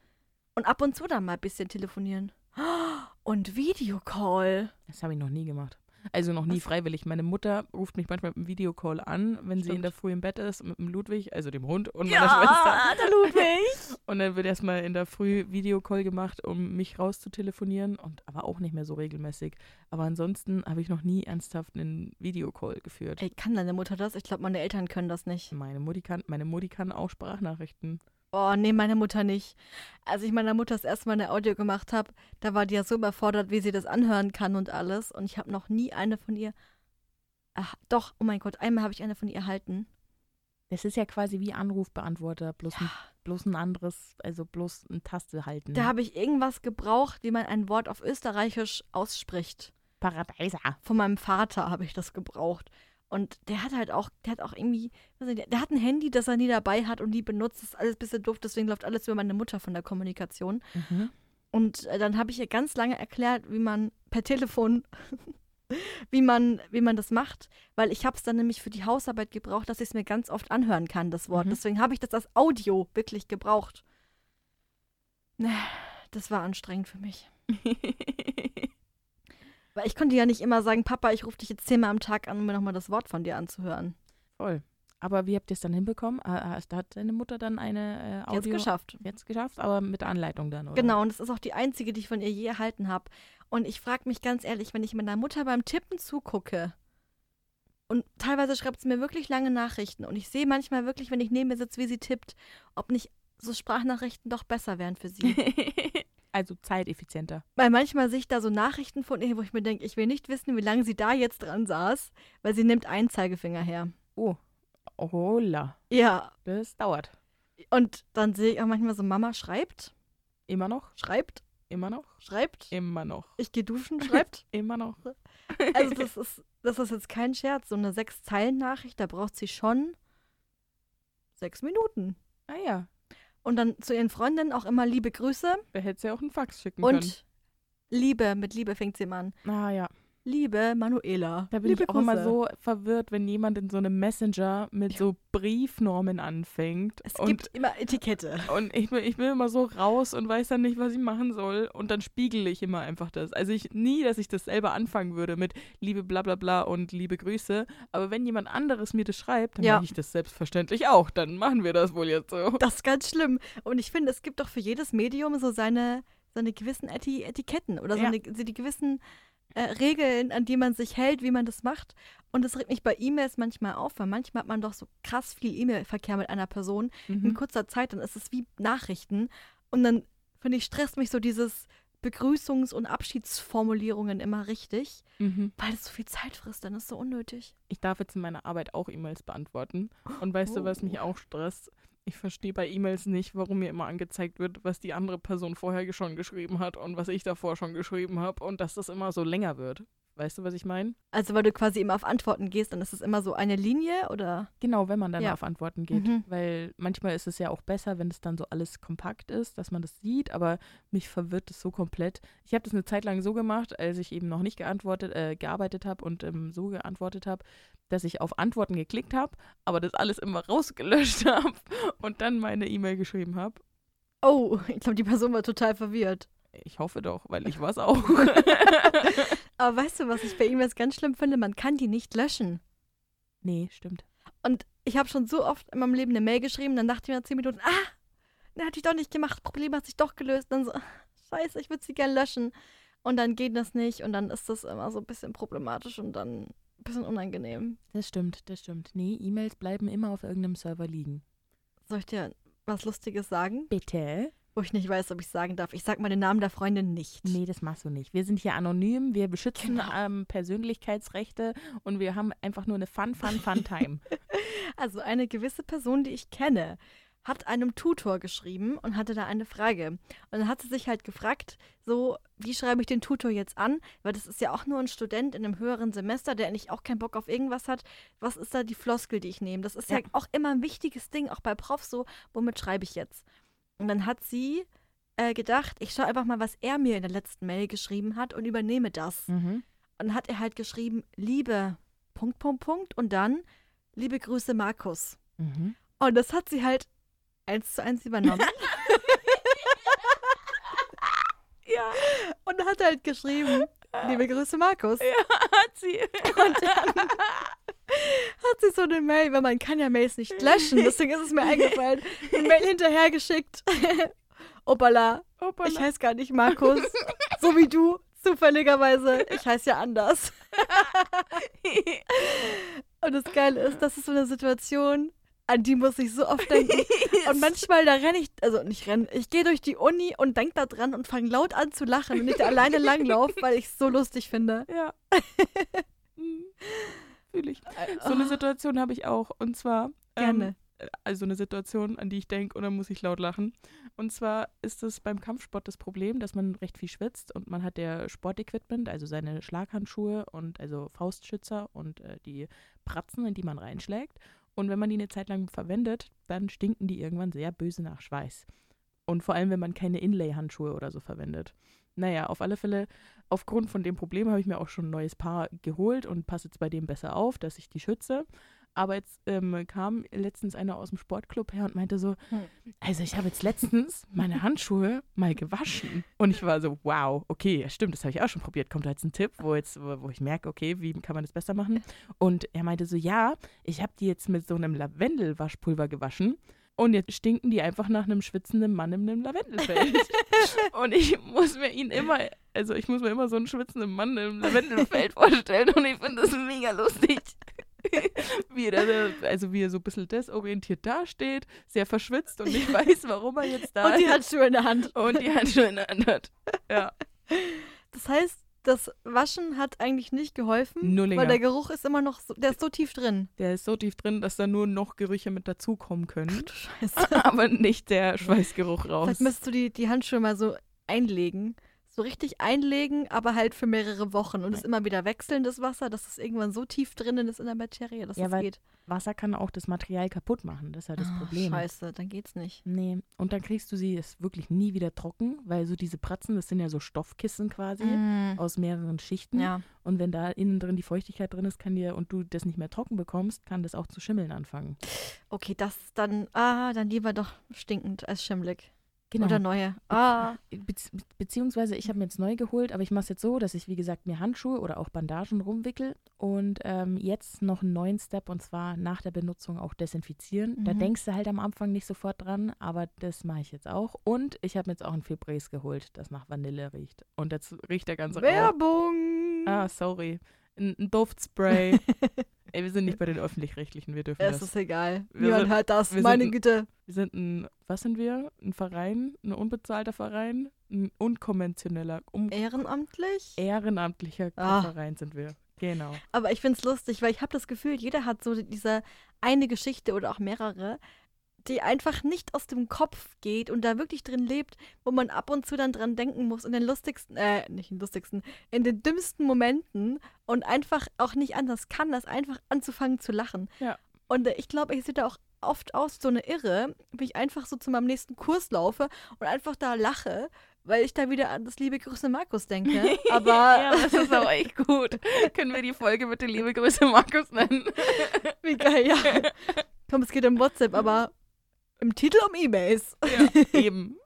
Und ab und zu dann mal ein bisschen telefonieren. Und Videocall. Das habe ich noch nie gemacht. Also noch nie freiwillig. Meine Mutter ruft mich manchmal mit einem Videocall an, wenn sie in Stimmt. der Früh im Bett ist, mit dem Ludwig, also dem Hund und meiner Schwester. der Ludwig. Und dann wird erstmal in der Früh Videocall gemacht, um mich rauszutelefonieren. Und aber auch nicht mehr so regelmäßig. Aber ansonsten habe ich noch nie ernsthaft einen Videocall geführt. Ey, kann deine Mutter das? Ich glaube, meine Eltern können das nicht. Meine Mutti kann, meine Mutti kann auch Sprachnachrichten. Oh, nee, meine Mutter nicht. Als ich meiner Mutter das erste Mal eine Audio gemacht habe, da war die ja so überfordert, wie sie das anhören kann und alles. Und ich habe noch nie eine von ihr. Ach, doch, oh mein Gott, einmal habe ich eine von ihr erhalten. Das ist ja quasi wie Anrufbeantworter, bloß, ein, bloß ein anderes, also bloß eine Taste halten. Da habe ich irgendwas gebraucht, wie man ein Wort auf Österreichisch ausspricht. Paradeiser. Von meinem Vater habe ich das gebraucht. Und der hat halt auch, der hat auch irgendwie, nicht, der, hat ein Handy, das er nie dabei hat und die benutzt. Das ist alles ein bisschen doof, deswegen läuft alles über meine Mutter von der Kommunikation. Mhm. Und äh, dann habe ich ihr ganz lange erklärt, wie man per Telefon, wie man, wie man das macht, weil ich habe es dann nämlich für die Hausarbeit gebraucht, dass ich es mir ganz oft anhören kann, das Wort. Mhm. Deswegen habe ich das als Audio wirklich gebraucht. Das war anstrengend für mich. Weil ich konnte ja nicht immer sagen, Papa, ich rufe dich jetzt zehnmal am Tag an, um mir nochmal das Wort von dir anzuhören. Voll. Aber wie habt ihr es dann hinbekommen? Ah, ah, Hat deine Mutter dann eine äh, Jetzt Audio geschafft. jetzt geschafft, aber mit Anleitung dann, oder? Genau, und das ist auch die einzige, die ich von ihr je erhalten habe. Und ich frage mich ganz ehrlich, wenn ich meiner Mutter beim Tippen zugucke und teilweise schreibt sie mir wirklich lange Nachrichten und ich sehe manchmal wirklich, wenn ich neben mir sitze, wie sie tippt, ob nicht so Sprachnachrichten doch besser wären für sie. also zeiteffizienter. weil manchmal sehe ich da so Nachrichten von ihr, wo ich mir denke, ich will nicht wissen, wie lange sie da jetzt dran saß, weil sie nimmt einen Zeigefinger her. Oh. Hola. Ja, Das dauert. und dann sehe ich auch manchmal so, Mama schreibt, Immer noch? schreibt, Immer noch? schreibt, Immer noch. ich gehe duschen, schreibt. Immer noch. Also das ist, das ist jetzt kein Scherz. So eine Sechs-Zeilen-Nachricht, da braucht sie schon sechs Minuten. Ah ja. Und dann zu ihren Freundinnen auch immer liebe Grüße Da hätte sie auch einen Fax schicken können. und Liebe, mit Liebe fängt sie immer an. Ah ja. Liebe Manuela. Da bin liebe ich auch immer so verwirrt, wenn jemand in so einem Messenger mit so Briefnormen anfängt. Es gibt immer Etikette. Und ich bin, ich bin immer so raus und weiß dann nicht, was ich machen soll. Und dann spiegel ich immer einfach das. Also ich nie, dass ich das selber anfangen würde mit liebe bla bla bla und liebe Grüße. Aber wenn jemand anderes mir das schreibt, dann Ja. mache ich das selbstverständlich auch. Dann machen wir das wohl jetzt so. Das ist ganz schlimm. Und ich finde, es gibt doch für jedes Medium so seine, seine gewissen Eti Etiketten oder so, Ja. eine, so die gewissen äh, Regeln, an die man sich hält, wie man das macht. Und das regt mich bei E-Mails manchmal auf, weil manchmal hat man doch so krass viel E-Mail-Verkehr mit einer Person in Mhm. kurzer Zeit, dann ist es wie Nachrichten. Und dann, finde ich, stresst mich so dieses Begrüßungs- und Abschiedsformulierungen immer richtig, Mhm. weil es so viel Zeit frisst, dann ist es so unnötig. Ich darf jetzt in meiner Arbeit auch E-Mails beantworten. Und weißt du, was mich Oh. auch stresst? Ich verstehe bei E-Mails nicht, warum mir immer angezeigt wird, was die andere Person vorher schon geschrieben hat und was ich davor schon geschrieben habe und dass das immer so länger wird. Weißt du, was ich meine? Also, weil du quasi immer auf Antworten gehst, dann ist es immer so eine Linie oder? Genau, wenn man dann Ja. auf Antworten geht. Mhm. Weil manchmal ist es ja auch besser, wenn es dann so alles kompakt ist, dass man das sieht, aber mich verwirrt es so komplett. Ich habe das eine Zeit lang so gemacht, als ich eben noch nicht geantwortet, äh, gearbeitet habe und ähm, so geantwortet habe, dass ich auf Antworten geklickt habe, aber das alles immer rausgelöscht habe und dann meine E-Mail geschrieben habe. Oh, ich glaube, die Person war total verwirrt. Ich hoffe doch, weil ich war es auch. Aber weißt du, was ich bei E-Mails ganz schlimm finde? Man kann die nicht löschen. nee, stimmt. Und ich habe schon so oft in meinem Leben eine Mail geschrieben, dann dachte ich mir nach zehn Minuten, ah, ne, hatte ich doch nicht gemacht, Problem hat sich doch gelöst. Dann so, scheiße, ich würde sie gerne löschen. Und dann geht das nicht und dann ist das immer so ein bisschen problematisch und dann ein bisschen unangenehm. Das stimmt, das stimmt. Nee, E-Mails bleiben immer auf irgendeinem Server liegen. Soll ich dir was Lustiges sagen? Bitte? Wo ich nicht weiß, ob ich sagen darf. Ich sag mal den Namen der Freundin nicht. Nee, das machst du nicht. Wir sind hier anonym, wir beschützen Genau. ähm, Persönlichkeitsrechte und wir haben einfach nur eine Fun, Fun, Fun Time. Also eine gewisse Person, die ich kenne, hat einem Tutor geschrieben und hatte da eine Frage. Und dann hat sie sich halt gefragt, so, wie schreibe ich den Tutor jetzt an? Weil das ist ja auch nur ein Student in einem höheren Semester, der eigentlich auch keinen Bock auf irgendwas hat. Was ist da die Floskel, die ich nehme? Das ist ja, Ja. auch immer ein wichtiges Ding, auch bei Profs so, womit schreibe ich jetzt? Und dann hat sie äh, gedacht, ich schaue einfach mal, was er mir in der letzten Mail geschrieben hat und übernehme das. mhm. Und dann hat er halt geschrieben, liebe, Punkt, Punkt, Punkt. Und dann, liebe Grüße, Markus. Mhm. Und das hat sie halt eins zu eins übernommen. Ja, und hat halt geschrieben, liebe Grüße, Markus. hat sie. Und dann hat sie so eine Mail, weil man kann ja Mails nicht löschen, deswegen ist es mir eingefallen, eine Mail hinterhergeschickt. Opala, Hoppala. ich heiße gar nicht Markus, so wie du, zufälligerweise. Ich heiße ja anders. Und das Geile ist, das ist so eine Situation, an die muss ich so oft denken. Und manchmal, da renne ich, also nicht rennen, ich gehe durch die Uni und denke da dran und fange laut an zu lachen, wenn ich da alleine langlaufe, weil ich es so lustig finde. ja. Fühle ich. So eine Situation habe ich auch. Und zwar. ähm, Gerne. also eine Situation, an die ich denke und dann muss ich laut lachen. Und zwar ist es beim Kampfsport das Problem, dass man recht viel schwitzt und man hat der Sportequipment, also seine Schlaghandschuhe und also Faustschützer und äh, die Pratzen, in die man reinschlägt. Und wenn man die eine Zeit lang verwendet, dann stinken die irgendwann sehr böse nach Schweiß. Und vor allem, wenn man keine Inlay-Handschuhe oder so verwendet. Naja, auf alle Fälle, aufgrund von dem Problem habe ich mir auch schon ein neues Paar geholt und passe jetzt bei dem besser auf, dass ich die schütze. Aber jetzt ähm, kam letztens einer aus dem Sportclub her und meinte so, Hm. also ich habe jetzt letztens meine Handschuhe mal gewaschen. Und ich war so, wow, okay, ja, stimmt, das habe ich auch schon probiert. Kommt da jetzt ein Tipp, wo, jetzt, wo ich merke, okay, wie kann man das besser machen? Und er meinte so, ja, ich habe die jetzt mit so einem Lavendelwaschpulver gewaschen. Und jetzt stinken die einfach nach einem schwitzenden Mann in einem Lavendelfeld. und ich muss mir ihn immer, also ich muss mir immer so einen schwitzenden Mann im Lavendelfeld vorstellen. Und ich finde das mega lustig. wie er, also wie er so ein bisschen desorientiert dasteht, sehr verschwitzt und nicht weiß, warum er jetzt da Und die ist. Handschuhe in der Hand. Und die Handschuhe in der Hand hat. Ja. Das heißt, das Waschen hat eigentlich nicht geholfen, Nullinger. weil der Geruch ist immer noch, so, der ist so tief drin. Der ist so tief drin, dass da nur noch Gerüche mit dazukommen können. Du Scheiße. aber nicht der Schweißgeruch raus. Vielleicht müsstest du die, die Handschuhe mal so einlegen, so richtig einlegen, aber halt für mehrere Wochen und es immer wieder wechseln, das Wasser, dass es irgendwann so tief drinnen ist in der Materie, dass Ja, es geht. Wasser kann auch das Material kaputt machen. Das ist ja das Ah, Problem. Scheiße, dann geht's nicht. Nee, und dann kriegst du sie es wirklich nie wieder trocken, weil so diese Pratzen, das sind ja so Stoffkissen quasi Mm. aus mehreren Schichten. Ja. Und wenn da innen drin die Feuchtigkeit drin ist, kann dir und du das nicht mehr trocken bekommst, kann das auch zu schimmeln anfangen. Okay, das dann, ah, dann lieber doch stinkend als schimmelig. Genau. Oder neue. Ah. Bezieh beziehungsweise ich habe mir jetzt neu geholt, aber ich mache es jetzt so, dass ich, wie gesagt, mir Handschuhe oder auch Bandagen rumwickel und ähm, jetzt noch einen neuen Step und zwar nach der Benutzung auch desinfizieren. Da Mhm. denkst du halt am Anfang nicht sofort dran, aber das mache ich jetzt auch. Und ich habe mir jetzt auch ein Febreze geholt, das nach Vanille riecht. Und jetzt riecht der ganze Raum. Werbung! Ah, sorry. Ein, ein Duftspray. Ey, wir sind nicht bei den Öffentlich-Rechtlichen, wir dürfen es das. ist egal. Wir Niemand sind- hört das. Meine sind- Güte. Wir sind ein, was sind wir? Ein Verein, ein unbezahlter Verein, ein unkonventioneller, um, Ehrenamtlich? ehrenamtlicher Ah. Verein sind wir. Genau. Aber ich finde es lustig, weil ich habe das Gefühl, jeder hat so diese eine Geschichte oder auch mehrere, die einfach nicht aus dem Kopf geht und da wirklich drin lebt, wo man ab und zu dann dran denken muss, in den lustigsten, äh, nicht in den lustigsten, in den dümmsten Momenten und einfach auch nicht anders kann, als einfach anzufangen zu lachen. Ja. Und äh, ich glaube, ich sehe da auch oft aus, so eine Irre, wie ich einfach so zu meinem nächsten Kurs laufe und einfach da lache, weil ich da wieder an das liebe Grüße Markus denke. Aber ja, das ist aber echt gut. Können wir die Folge bitte liebe Grüße Markus nennen? Wie geil, ja. Komm, es geht um WhatsApp, aber im Titel um E-Mails. ja, eben.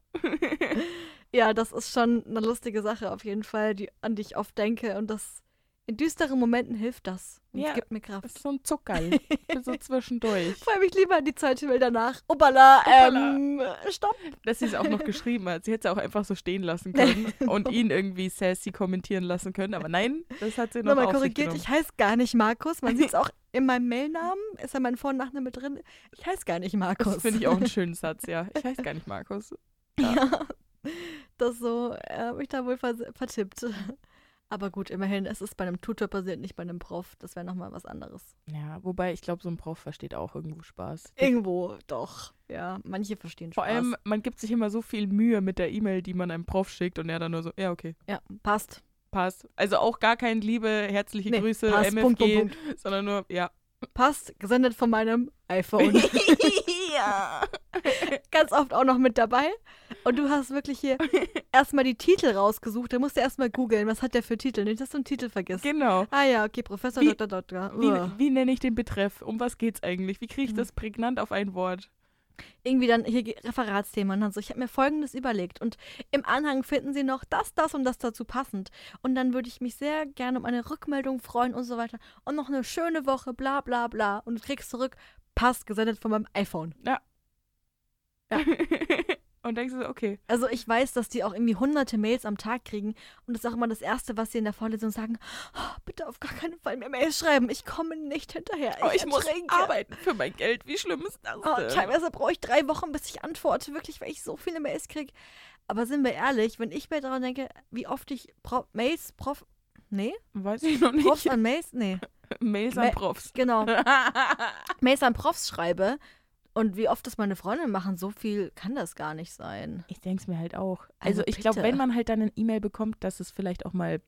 Ja, das ist schon eine lustige Sache auf jeden Fall, die, an die ich oft denke. Und das in düsteren Momenten hilft das. Und Ja, es gibt mir Das Kraft. ist so ein Zuckerl. So zwischendurch. Freue mich lieber an die zweite Welt danach. Obala, ähm, stopp. Dass sie es auch noch geschrieben hat. Sie hätte es auch einfach so stehen lassen können und ihn irgendwie sassy kommentieren lassen können. Aber nein, das hat sie noch Nochmal korrigiert, genommen. ich heiße gar nicht Markus. Man sieht es auch in meinem Mailnamen. Ist ja mein Vor- und Nachname drin. Ich heiße gar nicht Markus. Das finde ich auch einen schönen Satz, ja. Ich heiße gar nicht Markus. Ja, das so, er hat mich da wohl vers vertippt. Aber gut, immerhin, es ist bei einem Tutor passiert, nicht bei einem Prof. Das wäre nochmal was anderes. Ja, wobei ich glaube, so ein Prof versteht auch irgendwo Spaß. Irgendwo doch. Ja, manche verstehen Vor Spaß. allem, man gibt sich immer so viel Mühe mit der E-Mail, die man einem Prof schickt und er dann nur so, ja, okay, Ja, passt. passt. Also auch gar kein Liebe, herzliche Nee, Grüße, passt. MFG, Punkt, Punkt, sondern nur, ja. Passt, gesendet von meinem iPhone. ja. Ganz oft auch noch mit dabei. Und du hast wirklich hier erstmal die Titel rausgesucht. Da musst du erstmal googeln, was hat der für Titel. Nicht, dass du einen Titel vergisst. Genau. Ah ja, okay, Professor Wie- Dr. Dr. Wie, wie nenne ich den Betreff? Um was geht's eigentlich? Wie kriege ich Mhm. das prägnant auf ein Wort? irgendwie dann hier Referatsthema und dann so, ich habe mir folgendes überlegt und im Anhang finden Sie noch das, das und das dazu passend und dann würde ich mich sehr gerne um eine Rückmeldung freuen und so weiter und noch eine schöne Woche, bla bla bla und du kriegst zurück, passt, gesendet von meinem iPhone. Ja. und denkst du so, okay. Also ich weiß, dass die auch irgendwie hunderte Mails am Tag kriegen und das ist auch immer das Erste, was sie in der Vorlesung sagen, oh, bitte auf gar keinen Fall mehr Mails schreiben, ich komme nicht hinterher, Oh, ich muss ertrinke." arbeiten für mein Geld. Wie schlimm ist das Oh, denn? teilweise brauche ich drei Wochen, bis ich antworte, wirklich, weil ich so viele Mails kriege. Aber sind wir ehrlich, wenn ich mir daran denke, wie oft ich Pro Mails, Prof, nee, Weiß ich noch nicht. Profs an Mails, nee, Mails an Profs. genau, Mails an Profs schreibe und wie oft das meine Freundinnen machen, so viel kann das gar nicht sein. Ich denke es mir halt auch. Also Also, ich glaube, wenn man halt dann eine E-Mail bekommt, dass es vielleicht auch mal,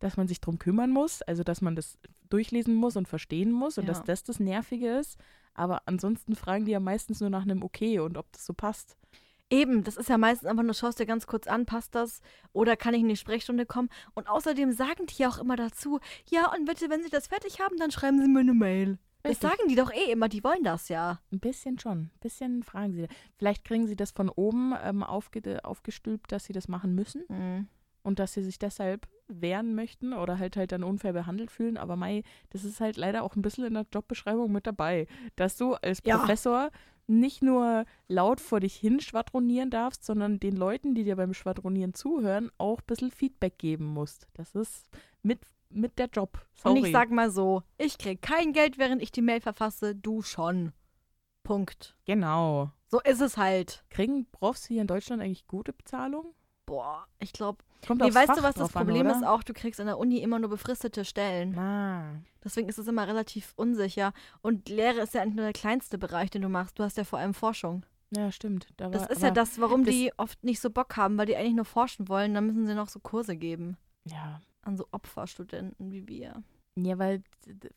dass man sich drum kümmern muss, also dass man das durchlesen muss und verstehen muss und Ja. dass das das Nervige ist. Aber ansonsten fragen die ja meistens nur nach einem Okay und ob das so passt. Eben, das ist ja meistens einfach nur, schaust dir ganz kurz an, passt das? Oder kann ich in die Sprechstunde kommen? Und außerdem sagen die ja auch immer dazu, ja, und bitte, wenn Sie das fertig haben, dann schreiben Sie mir eine Mail. Das sagen die doch eh immer, die wollen das ja. Ein bisschen schon. Ein bisschen fragen sie. Vielleicht kriegen sie das von oben ähm, aufge aufgestülpt, dass sie das machen müssen Mhm. und dass sie sich deshalb wehren möchten oder halt halt dann unfair behandelt fühlen. Aber Mai, das ist halt leider auch ein bisschen in der Jobbeschreibung mit dabei, dass du als Ja. Professor nicht nur laut vor dich hin schwadronieren darfst, sondern den Leuten, die dir beim Schwadronieren zuhören, auch ein bisschen Feedback geben musst. Das ist mit, mit der Job. Sorry. Und ich sag mal so, ich krieg kein Geld, während ich die Mail verfasse, du schon. Punkt. genau. So ist es halt. Kriegen Profs hier in Deutschland eigentlich gute Bezahlung? Boah, ich glaube. Nee, weißt Fach du, was das an, Problem oder? ist auch? Du kriegst an der Uni immer nur befristete Stellen. Ah, Deswegen ist es immer relativ unsicher. Und Lehre ist ja nicht nur der kleinste Bereich, den du machst. Du hast ja vor allem Forschung. Ja, stimmt. Da Das war, ist ja das, warum das- die oft nicht so Bock haben, weil die eigentlich nur forschen wollen. Dann müssen sie noch so Kurse geben Ja. An so Opferstudenten wie wir. Ja, weil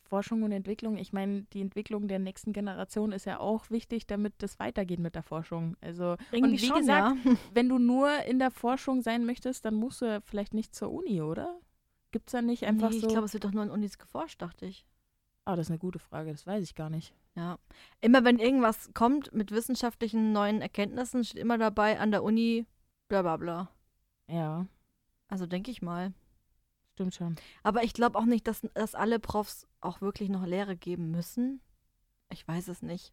Forschung und Entwicklung, ich meine, die Entwicklung der nächsten Generation ist ja auch wichtig, damit das weitergeht mit der Forschung. Also, Irgendwie und wie schon, gesagt, ja. wenn du nur in der Forschung sein möchtest, dann musst du ja vielleicht nicht zur Uni, oder? Gibt es da nicht einfach nee, so. ich glaube, es wird doch nur an Unis geforscht, dachte ich. Ah, das ist eine gute Frage, das weiß ich gar nicht. Ja. Immer wenn irgendwas kommt mit wissenschaftlichen neuen Erkenntnissen, steht immer dabei an der Uni bla bla bla. Ja, Also denke ich mal. Stimmt schon. Aber ich glaube auch nicht, dass, dass alle Profs auch wirklich noch Lehre geben müssen. Ich weiß es nicht.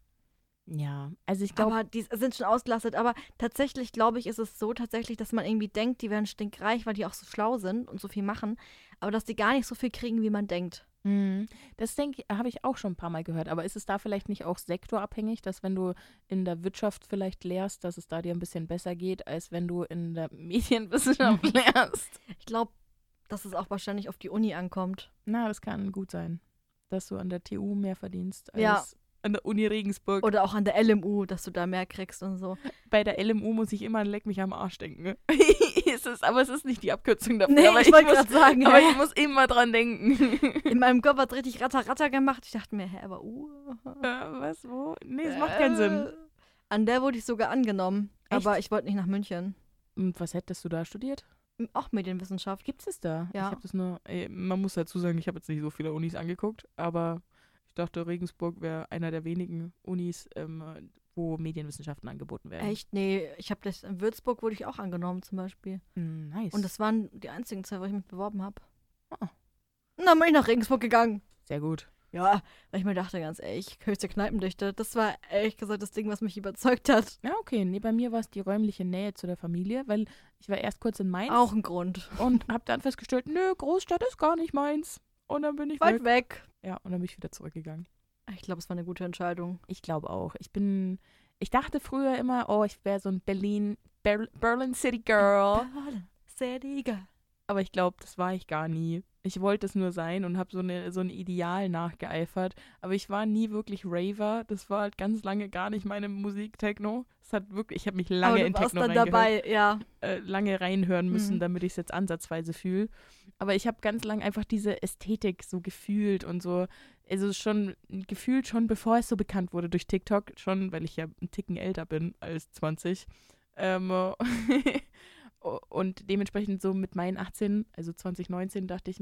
Ja, also ich glaube, Aber die sind schon ausgelastet. Aber tatsächlich, glaube ich, ist es so tatsächlich, dass man irgendwie denkt, die werden stinkreich, weil die auch so schlau sind und so viel machen. Aber dass die gar nicht so viel kriegen, wie man denkt. Mhm. Das denke habe ich auch schon ein paar Mal gehört. Aber ist es da vielleicht nicht auch sektorabhängig, dass wenn du in der Wirtschaft vielleicht lehrst, dass es da dir ein bisschen besser geht, als wenn du in der Medienwissenschaft lehrst? Ich glaube, dass es auch wahrscheinlich auf die Uni ankommt. Na, das kann gut sein, dass du an der TU mehr verdienst als Ja. an der Uni Regensburg. Oder auch an der LMU, dass du da mehr kriegst und so. Bei der LMU muss ich immer an Leck mich am Arsch denken. es ist, aber es ist nicht die Abkürzung dafür. Nee, aber ich wollte muss, gerade sagen, aber hä? ich muss immer dran denken. in meinem Kopf hat richtig ratter ratter gemacht. Ich dachte mir, hä, aber uh. Äh, Was, wo? Nee, es macht keinen Sinn. Äh, An der wurde ich sogar angenommen. Echt? Aber ich wollte nicht nach München. Und was hättest du da studiert? Auch Medienwissenschaft. Gibt es da? Ja. Ich habe das nur, ey, man muss dazu sagen, ich habe jetzt nicht so viele Unis angeguckt, aber ich dachte, Regensburg wäre einer der wenigen Unis, ähm, wo Medienwissenschaften angeboten werden. Echt? Nee, ich habe das in Würzburg wurde ich auch angenommen zum Beispiel. Nice. Und das waren die einzigen zwei, wo ich mich beworben habe. Ah. Und dann bin ich nach Regensburg gegangen. Sehr gut. Ja, weil ich mir dachte, ganz ehrlich, höchste Kneipendichte. Das war ehrlich gesagt das Ding, was mich überzeugt hat. Ja, okay. Nee, bei mir war es die räumliche Nähe zu der Familie, weil ich war erst kurz in Mainz Auch ein Grund. und habe dann festgestellt, nö, Großstadt ist gar nicht meins. Und dann bin ich Weit weg. weg. Ja, und dann bin ich wieder zurückgegangen. Ich glaube, es war eine gute Entscheidung. Ich glaube auch. Ich bin, ich dachte früher immer, oh, ich wäre so ein Berlin, Ber Berlin City Girl. City Girl. Aber ich glaube, das war ich gar nie. Ich wollte es nur sein und habe so, eine, so ein Ideal nachgeeifert. Aber ich war nie wirklich Raver. Das war halt ganz lange gar nicht meine Musik Techno. Es hat wirklich, ich habe mich lange in Techno dann dabei, ja. äh, lange reinhören müssen, Mhm. damit ich es jetzt ansatzweise fühle. Aber ich habe ganz lang einfach diese Ästhetik so gefühlt und so, also schon gefühlt schon, bevor es so bekannt wurde durch TikTok, schon, weil ich ja einen Ticken älter bin als 20. Ähm, und dementsprechend so mit meinen 18, also 2019, dachte ich,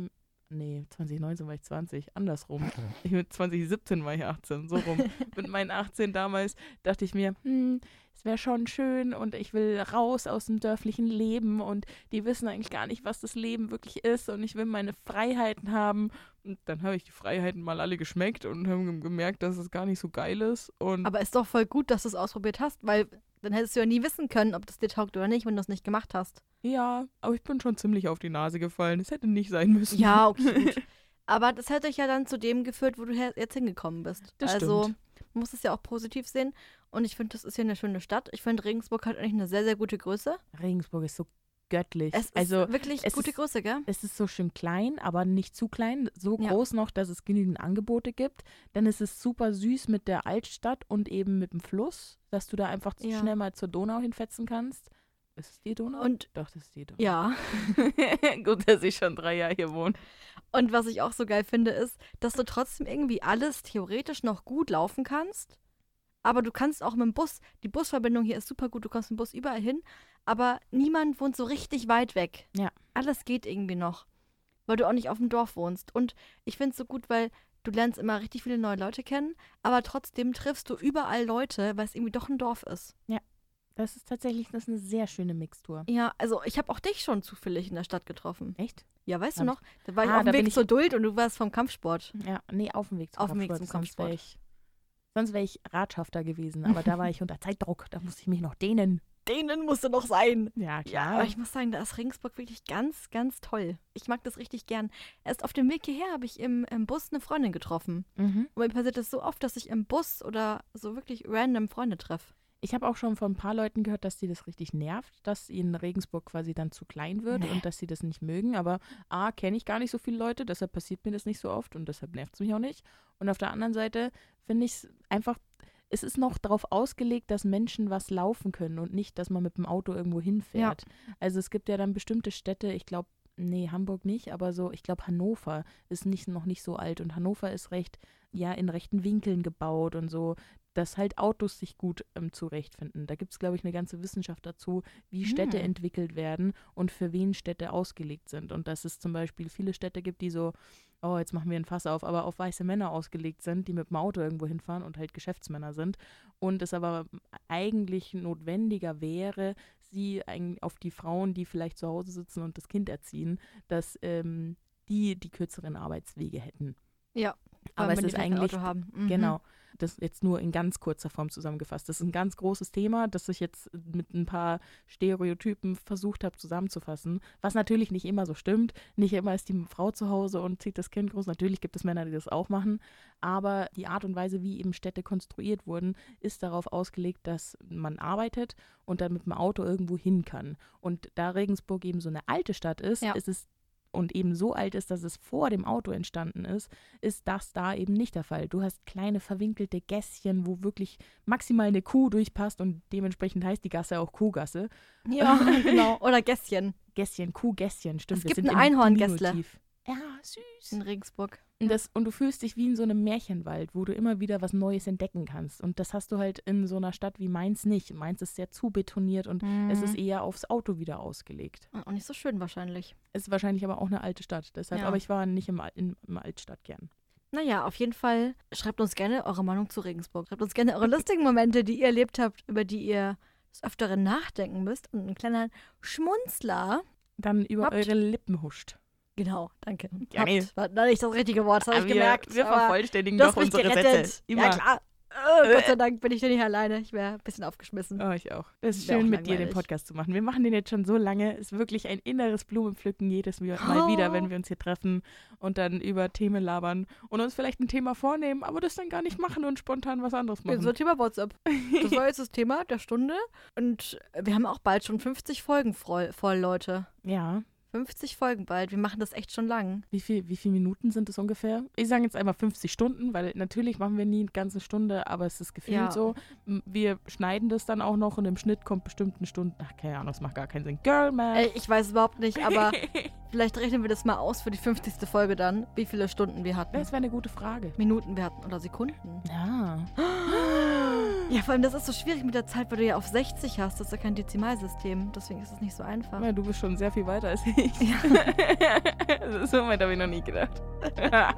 nee, 2019 war ich 20, andersrum. Ich mit 2017 war ich 18, so rum. mit meinen 18 damals dachte ich mir, hm, es wäre schon schön und ich will raus aus dem dörflichen Leben und die wissen eigentlich gar nicht, was das Leben wirklich ist und ich will meine Freiheiten haben. Und dann habe ich die Freiheiten mal alle geschmeckt und habe gemerkt, dass es gar nicht so geil ist. Und Aber ist doch voll gut, dass du es ausprobiert hast, weil dann hättest du ja nie wissen können, ob das dir taugt oder nicht, wenn du es nicht gemacht hast. ja, aber ich bin schon ziemlich auf die Nase gefallen. Es hätte nicht sein müssen. Ja, okay, gut. Aber das hätte dich ja dann zu dem geführt, wo du jetzt hingekommen bist. Das also, stimmt. man muss es ja auch positiv sehen. Und ich finde, das ist hier eine schöne Stadt. Ich finde, Regensburg hat eigentlich eine sehr, sehr gute Größe. Regensburg ist so göttlich. Es ist also wirklich es gute ist- Größe, gell? es ist so schön klein, aber nicht zu klein, so Ja. groß noch, dass es genügend Angebote gibt. Dann ist es super süß mit der Altstadt und eben mit dem Fluss, dass du da einfach Ja. schnell mal zur Donau hinfetzen kannst. Ist es die Donau? Und Doch, das ist die Donau. ja. Gut, dass ich schon drei Jahre hier wohne. Und was ich auch so geil finde, ist, dass du trotzdem irgendwie alles theoretisch noch gut laufen kannst. Aber du kannst auch mit dem Bus, die Busverbindung hier ist super gut, du kommst mit dem Bus überall hin, aber niemand wohnt so richtig weit weg. Ja. Alles geht irgendwie noch, weil du auch nicht auf dem Dorf wohnst. Und ich finde es so gut, weil du lernst immer richtig viele neue Leute kennen, aber trotzdem triffst du überall Leute, weil es irgendwie doch ein Dorf ist. Das ist tatsächlich das ist eine sehr schöne Mixtur. Ja, also ich habe auch dich schon zufällig in der Stadt getroffen. Echt? Ja, weißt Hab du noch? Da war ich Ah, auf dem Weg zur Duld und du warst vom Kampfsport. Ja, nee, auf dem Weg zum Auf dem Weg Kampfsport. zum Kampfsport. ich, sonst wäre ich Ratschafter gewesen, aber da war ich unter Zeitdruck. Da musste ich mich noch dehnen. Denen musste noch sein. Ja, Ja, aber ich muss sagen, da ist Regensburg wirklich ganz, ganz toll. Ich mag das richtig gern. Erst auf dem Weg hierher habe ich im, im Bus eine Freundin getroffen. Mhm. Und mir passiert das so oft, dass ich im Bus oder so wirklich random Freunde treffe. Ich habe auch schon von ein paar Leuten gehört, dass die das richtig nervt, dass ihnen Regensburg quasi dann zu klein wird Nee. und dass sie das nicht mögen. Aber A, kenne ich gar nicht so viele Leute, deshalb passiert mir das nicht so oft und deshalb nervt es mich auch nicht. Und auf der anderen Seite finde ich es einfach, es ist noch darauf ausgelegt, dass Menschen was laufen können und nicht, dass man mit dem Auto irgendwo hinfährt. Also es gibt ja dann bestimmte Städte, ich glaube, nee, Hamburg nicht, aber so, ich glaube, Hannover ist nicht, noch nicht so alt und Hannover ist recht, ja, in rechten Winkeln gebaut und so, dass halt Autos sich gut ähm, zurechtfinden. Da gibt es, glaube ich, eine ganze Wissenschaft dazu, wie Städte Hm. entwickelt werden und für wen Städte ausgelegt sind. Und dass es zum Beispiel viele Städte gibt, die so, oh, jetzt machen wir ein Fass auf, aber auf weiße Männer ausgelegt sind, die mit dem Auto irgendwo hinfahren und halt Geschäftsmänner sind. Und es aber eigentlich notwendiger wäre, sie eigentlich auf die Frauen, die vielleicht zu Hause sitzen und das Kind erziehen, dass ähm, die die kürzeren Arbeitswege hätten. Ja. Aber es ist eigentlich. Mhm. Genau. Das jetzt nur in ganz kurzer Form zusammengefasst. Das ist ein ganz großes Thema, das ich jetzt mit ein paar Stereotypen versucht habe zusammenzufassen. Was natürlich nicht immer so stimmt. Nicht immer ist die Frau zu Hause und zieht das Kind groß. Natürlich gibt es Männer, die das auch machen. Aber die Art und Weise, wie eben Städte konstruiert wurden, ist darauf ausgelegt, dass man arbeitet und dann mit dem Auto irgendwo hin kann. Und da Regensburg eben so eine alte Stadt ist, Ja. ist es und eben so alt ist, dass es vor dem Auto entstanden ist, ist das da eben nicht der Fall. Du hast kleine verwinkelte Gässchen, wo wirklich maximal eine Kuh durchpasst und dementsprechend heißt die Gasse auch Kuhgasse. Ja, genau. Oder Gässchen Gässchen, Kuhgässchen, stimmt. Es gibt ein Einhorngässle. Ja, süß. in Regensburg. Und, das, und du fühlst dich wie in so einem Märchenwald, wo du immer wieder was Neues entdecken kannst. Und das hast du halt in so einer Stadt wie Mainz nicht. Mainz ist sehr zubetoniert und es Mhm. ist eher aufs Auto wieder ausgelegt. Auch nicht so schön wahrscheinlich. Es ist wahrscheinlich aber auch eine alte Stadt. Deshalb, Ja. aber ich war nicht im, in, im Altstadtkern. Naja, auf jeden Fall schreibt uns gerne eure Meinung zu Regensburg. Schreibt uns gerne eure lustigen Momente, die ihr erlebt habt, über die ihr des Öfteren nachdenken müsst. Und ein kleiner Schmunzler. Dann über Habt- eure Lippen huscht. Genau, danke. Gerne. Habt, war noch nicht das richtige Wort, das habe ich gemerkt. Wir vervollständigen doch unsere gerettet. Sätze. Immer. Ja, klar. Oh, Gott sei Dank bin ich da nicht alleine. Ich wäre ein bisschen aufgeschmissen. Oh, ich auch. Es ist Wär auch schön, mit dir den. Podcast zu machen. Wir machen den jetzt schon so lange. Es ist wirklich ein inneres Blumenpflücken jedes Mal Oh. wieder, wenn wir uns hier treffen und dann über Themen labern und uns vielleicht ein Thema vornehmen, aber das dann gar nicht machen und spontan was anderes machen. So Thema WhatsApp. Das war jetzt das Thema der Stunde. Und wir haben auch bald schon 50 Folgen voll, voll Leute. ja. 50 Folgen bald. Wir machen das echt schon lang. Wie, viel, wie viele Minuten sind es ungefähr? Ich sage jetzt einmal 50 Stunden, weil natürlich machen wir nie eine ganze Stunde, aber es ist gefühlt Ja. so. Wir schneiden das dann auch noch und im Schnitt kommt bestimmt eine Stunde. Ach, keine Ahnung, das macht gar keinen Sinn. Girl, man. Ey, ich weiß überhaupt nicht, aber vielleicht rechnen wir das mal aus für die 50. Folge dann, wie viele Stunden wir hatten. Das wäre eine gute Frage. Minuten wir hatten oder Sekunden. Ja. Ja, vor allem, das ist so schwierig mit der Zeit, weil du ja auf 60 hast. Das ist ja kein Dezimalsystem. Deswegen ist es nicht so einfach. Ja, du bist schon sehr viel weiter als ich. so weit habe ich noch nie gedacht.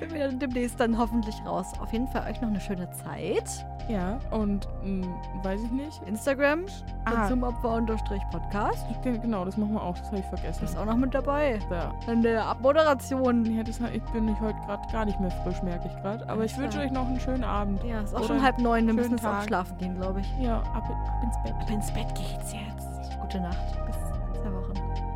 Sind wir demnächst dann hoffentlich raus. Auf jeden Fall euch noch eine schöne Zeit. ja, und mh, weiß ich nicht. Instagram, Ah, Konsumopfer-Podcast. ge- genau, das machen wir auch. Das habe ich vergessen. Ist auch noch mit dabei. Ja. In der Abmoderation. Ja, das, ich bin ich heute gerade gar nicht mehr frisch, merke ich gerade. Aber ich wünsche euch noch einen schönen Abend. Ja, ist auch Oder schon halb neun. Wir müssen jetzt auch schlafen gehen, glaube ich. Ja, ab, ab ins Bett. Ab ins Bett geht's jetzt. Gute Nacht. Bis in zwei Wochen.